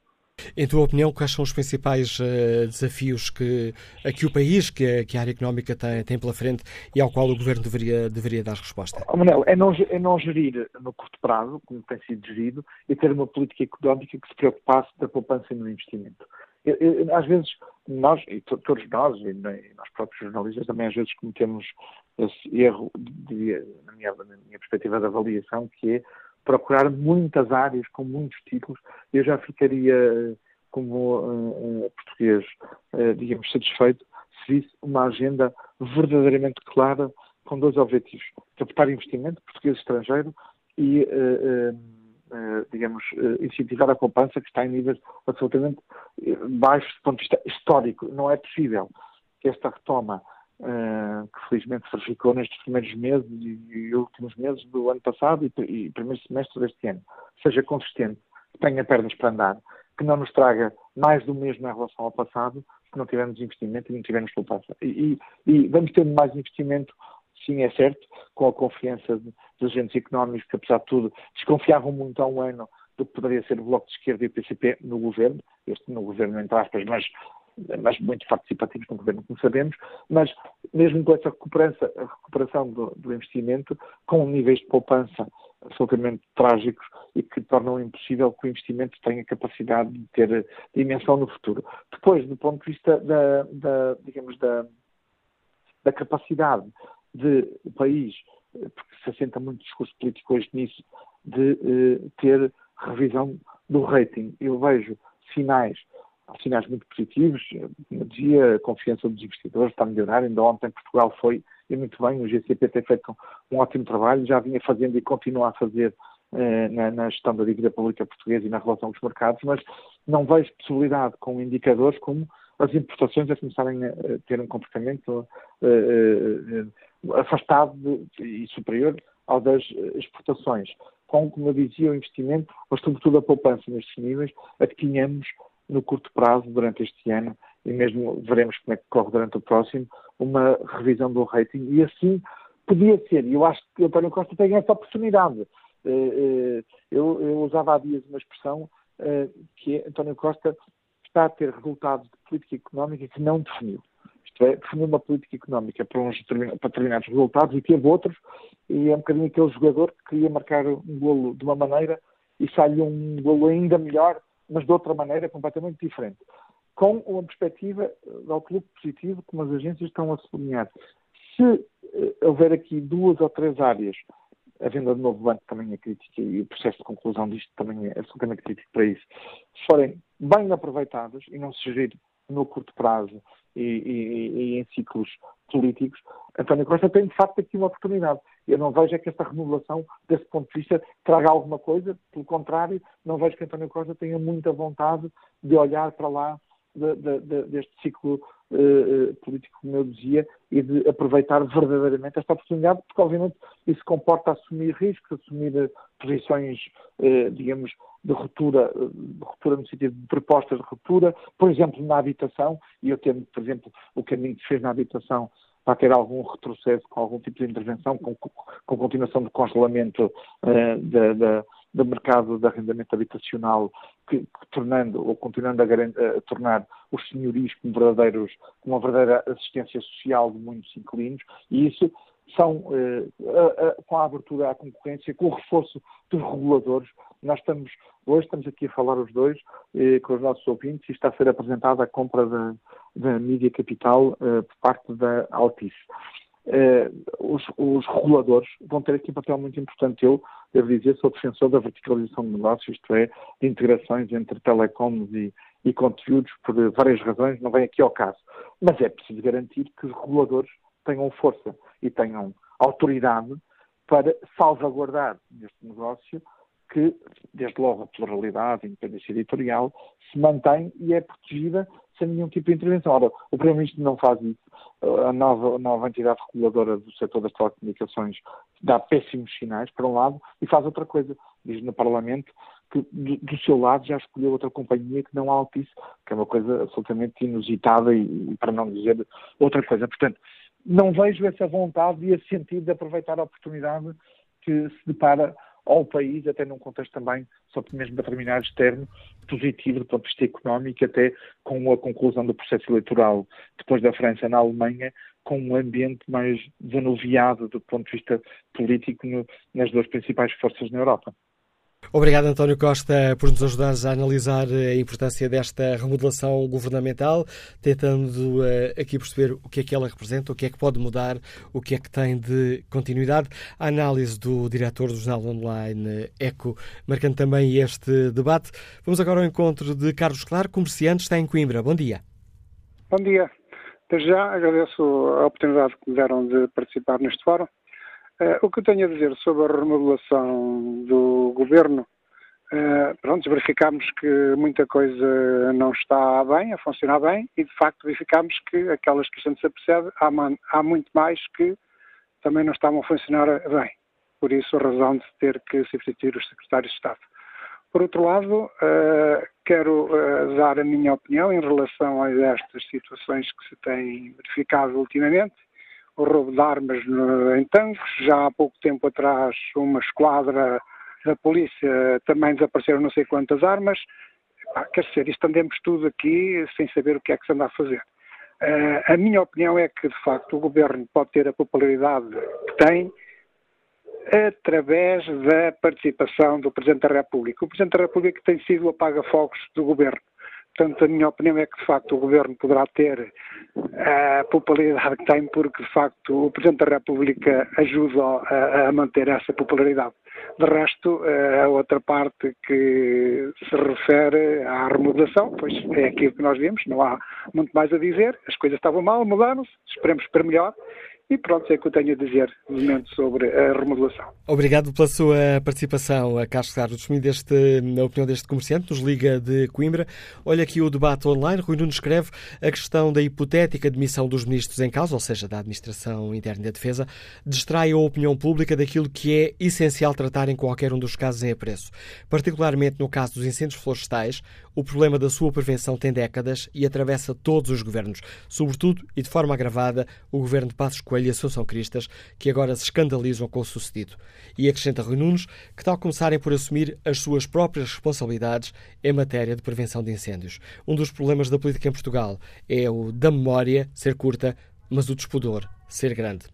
Em tua opinião, quais são os principais uh, desafios que, a que o país, que a, que a área económica tem, tem, pela frente e ao qual o Governo deveria, deveria dar resposta? Oh, Manel, é não, é não gerir no curto prazo, como tem sido gerido, e ter uma política económica que se preocupasse da poupança e no investimento. Eu, eu, às vezes, nós, e to, todos nós, e nós próprios jornalistas, também às vezes cometemos esse erro, de, na, minha, na minha perspectiva de avaliação, que é procurar muitas áreas com muitos títulos, eu já ficaria, como uh, uh, português, uh, digamos, satisfeito se visse uma agenda verdadeiramente clara com dois objetivos: captar investimento português estrangeiro e, digamos, incentivar a poupança que está em níveis absolutamente baixos do ponto de vista histórico. Não é possível que esta retoma uh, que felizmente verificou nestes primeiros meses e, e, últimos meses do ano passado e, e primeiro semestre deste ano, seja consistente, que tenha pernas para andar, que não nos traga mais do mesmo em relação ao passado, se não tivermos investimento e não tivermos poupança. E, e, vamos ter mais investimento, sim, é certo, com a confiança dos agentes económicos que, apesar de tudo, desconfiavam muito há um ano do que poderia ser o Bloco de Esquerda e o PCP no governo, este no governo entre aspas, mas mas muito participativos no governo, como sabemos, mas mesmo com essa recuperação do, do, investimento, com níveis de poupança absolutamente trágicos e que tornam impossível que o investimento tenha capacidade de ter dimensão no futuro. Depois, do ponto de vista da, da digamos, da, da capacidade de o país, porque se assenta muito discurso político hoje nisso, de eh, ter revisão do rating. Eu vejo sinais há sinais muito positivos. Como dizia, a confiança dos investidores está a melhorar. Ainda ontem Portugal foi, e muito bem, o GCP tem feito um, ótimo trabalho, já vinha fazendo e continua a fazer eh, na, na, gestão da dívida pública portuguesa e na relação com os mercados, mas não vejo possibilidade com indicadores como as importações a começarem a ter um comportamento eh, eh, afastado e superior ao das exportações, com, como eu dizia, o investimento, mas sobretudo a poupança nestes níveis, a no curto prazo, durante este ano, e mesmo veremos como é que corre durante o próximo, uma revisão do rating. E assim podia ser. E eu acho que António Costa tem essa oportunidade. Eh, eh, eu, eu usava há dias uma expressão eh, que é António Costa está a ter resultados de política económica que não definiu. Isto é, definiu uma política económica para, uns, para determinados resultados e teve outros, e é um bocadinho aquele jogador que queria marcar um golo de uma maneira e sai um golo ainda melhor mas de outra maneira completamente diferente. Com uma perspectiva de outlook positivo, como as agências estão a sublinhar. Se houver aqui duas ou três áreas, a venda de novo banco também é crítica e o processo de conclusão disto também é absolutamente crítico para isso, forem bem aproveitadas e não se gerir no curto prazo e, e, e, em ciclos políticos, António Costa tem de facto aqui uma oportunidade. Eu não vejo é que esta remodelação, desse ponto de vista, traga alguma coisa, pelo contrário, não vejo que António Costa tenha muita vontade de olhar para lá de, de, de, deste ciclo uh, político, como eu dizia, e de aproveitar verdadeiramente esta oportunidade, porque obviamente isso comporta assumir riscos, assumir uh, posições, uh, digamos, de ruptura, de ruptura no sentido de propostas de ruptura, por exemplo, na habitação, e eu temo, por exemplo, o caminho que fez na habitação para ter algum retrocesso com algum tipo de intervenção, com, com continuação do congelamento da, da do mercado de arrendamento habitacional, que, que tornando ou continuando a, a, tornar os senhorios como verdadeiros, com uma verdadeira assistência social de muitos inquilinos, e isso são, eh, a, a, com a abertura à concorrência, com o reforço dos reguladores, nós estamos, hoje estamos aqui a falar os dois, eh, com os nossos ouvintes, e está a ser apresentada a compra da, da mídia capital eh, por parte da Altice. Eh, os, os, reguladores vão ter aqui um papel muito importante. Eu, devo dizer, sou defensor da verticalização de negócios, isto é, de integrações entre telecoms e, e conteúdos, por várias razões, não vem aqui ao caso. Mas é preciso garantir que os reguladores tenham força e tenham autoridade para salvaguardar neste negócio que, desde logo, a pluralidade, a independência editorial se mantém e é protegida sem nenhum tipo de intervenção. Ora, o Primeiro-Ministro não faz isso. A nova, a nova entidade reguladora do setor das telecomunicações dá péssimos sinais, por um lado, e faz outra coisa. Diz no Parlamento que, do, do seu lado, já escolheu outra companhia que não a Altice, que é uma coisa absolutamente inusitada e, para não dizer outra coisa. Portanto, não vejo essa vontade e esse sentido de aproveitar a oportunidade que se depara ao país, até num contexto também, só mesmo para terminar, externo, positivo do ponto de vista económico, até com a conclusão do processo eleitoral depois da França na Alemanha, com um ambiente mais desanuviado do ponto de vista político no, nas duas principais forças na Europa. Obrigado, António Costa, por nos ajudar a analisar a importância desta remodelação governamental, tentando uh, aqui perceber o que é que ela representa, o que é que pode mudar, o que é que tem de continuidade. A análise do diretor do jornal online ECO, marcando também este debate. Vamos agora ao encontro de Carlos Claro, comerciante, está em Coimbra. Bom dia. Bom dia. Desde já agradeço a oportunidade que me deram de participar neste fórum. Uh, o que eu tenho a dizer sobre a remodelação do governo, uh, pronto, verificamos que muita coisa não está bem, a funcionar bem, e de facto verificamos que aquelas que a gente se apercebe, há, há muito mais que também não estavam a funcionar bem. Por isso, a razão de ter que substituir os secretários de Estado. Por outro lado, uh, quero uh, dar a minha opinião em relação a estas situações que se têm verificado ultimamente o roubo de armas no, em tanques. Já há pouco tempo atrás, uma esquadra da polícia também desapareceram não sei quantas armas. Ah, quer dizer, isto andemos tudo aqui sem saber o que é que se anda a fazer. Uh, a minha opinião é que, de facto, o governo pode ter a popularidade que tem através da participação do Presidente da República. O Presidente da República tem sido o apaga-fogos do governo. Portanto, a minha opinião é que, de facto, o Governo poderá ter a popularidade que tem, porque, de facto, o Presidente da República ajuda a, a manter essa popularidade. De resto, a outra parte que se refere à remodelação, pois é aquilo que nós vimos, não há muito mais a dizer, as coisas estavam mal, mudaram-se, esperemos para melhor, e pronto, é o que eu tenho a dizer no momento sobre a remodelação. Obrigado pela sua participação, Carlos Claro, deste, na opinião deste comerciante, nos Liga de Coimbra. Olha aqui o debate online. Rui Nuno escreve a questão da hipotética demissão dos ministros em causa, ou seja, da Administração Interna da Defesa, distrai a opinião pública daquilo que é essencial tratar em qualquer um dos casos em apreço. Particularmente no caso dos incêndios florestais, o problema da sua prevenção tem décadas e atravessa todos os governos, sobretudo e de forma agravada o governo de Passos Coelho e Assunção Cristas, que agora se escandalizam com o sucedido. E acrescenta Rui Nunes que tal começarem por assumir as suas próprias responsabilidades em matéria de prevenção de incêndios. Um dos problemas da política em Portugal é o da memória ser curta, mas o despudor ser grande.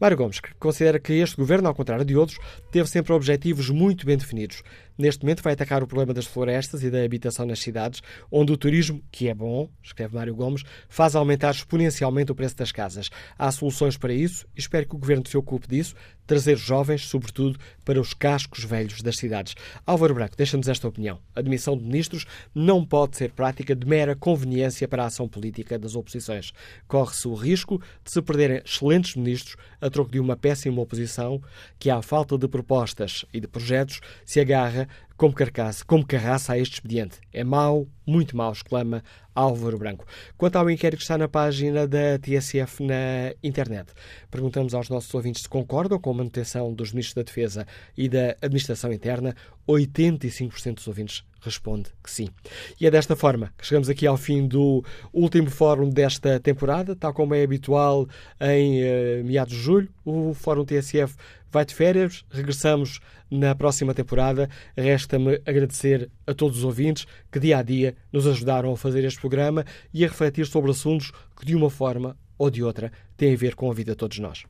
Mário Gomes considera que este governo, ao contrário de outros, teve sempre objetivos muito bem definidos. Neste momento vai atacar o problema das florestas e da habitação nas cidades, onde o turismo, que é bom, escreve Mário Gomes, faz aumentar exponencialmente o preço das casas. Há soluções para isso e espero que o governo se ocupe disso, trazer jovens, sobretudo, para os cascos velhos das cidades. Álvaro Branco deixa-nos esta opinião. A admissão de ministros não pode ser prática de mera conveniência para a ação política das oposições. Corre-se o risco de se perderem excelentes ministros a troco de uma péssima oposição que, à falta de propostas e de projetos, se agarra como carcaça, como carraça a este expediente. É mau, muito mau, exclama Álvaro Branco. Quanto ao inquérito que está na página da TSF na internet, perguntamos aos nossos ouvintes se concordam com a manutenção dos ministros da Defesa e da Administração Interna. 85% dos ouvintes responde que sim. E é desta forma que chegamos aqui ao fim do último fórum desta temporada, tal como é habitual em uh, meados de julho. O Fórum TSF vai de férias, regressamos na próxima temporada. Resta-me agradecer a todos os ouvintes que dia a dia nos ajudaram a fazer este programa e a refletir sobre assuntos que, de uma forma ou de outra, têm a ver com a vida de todos nós.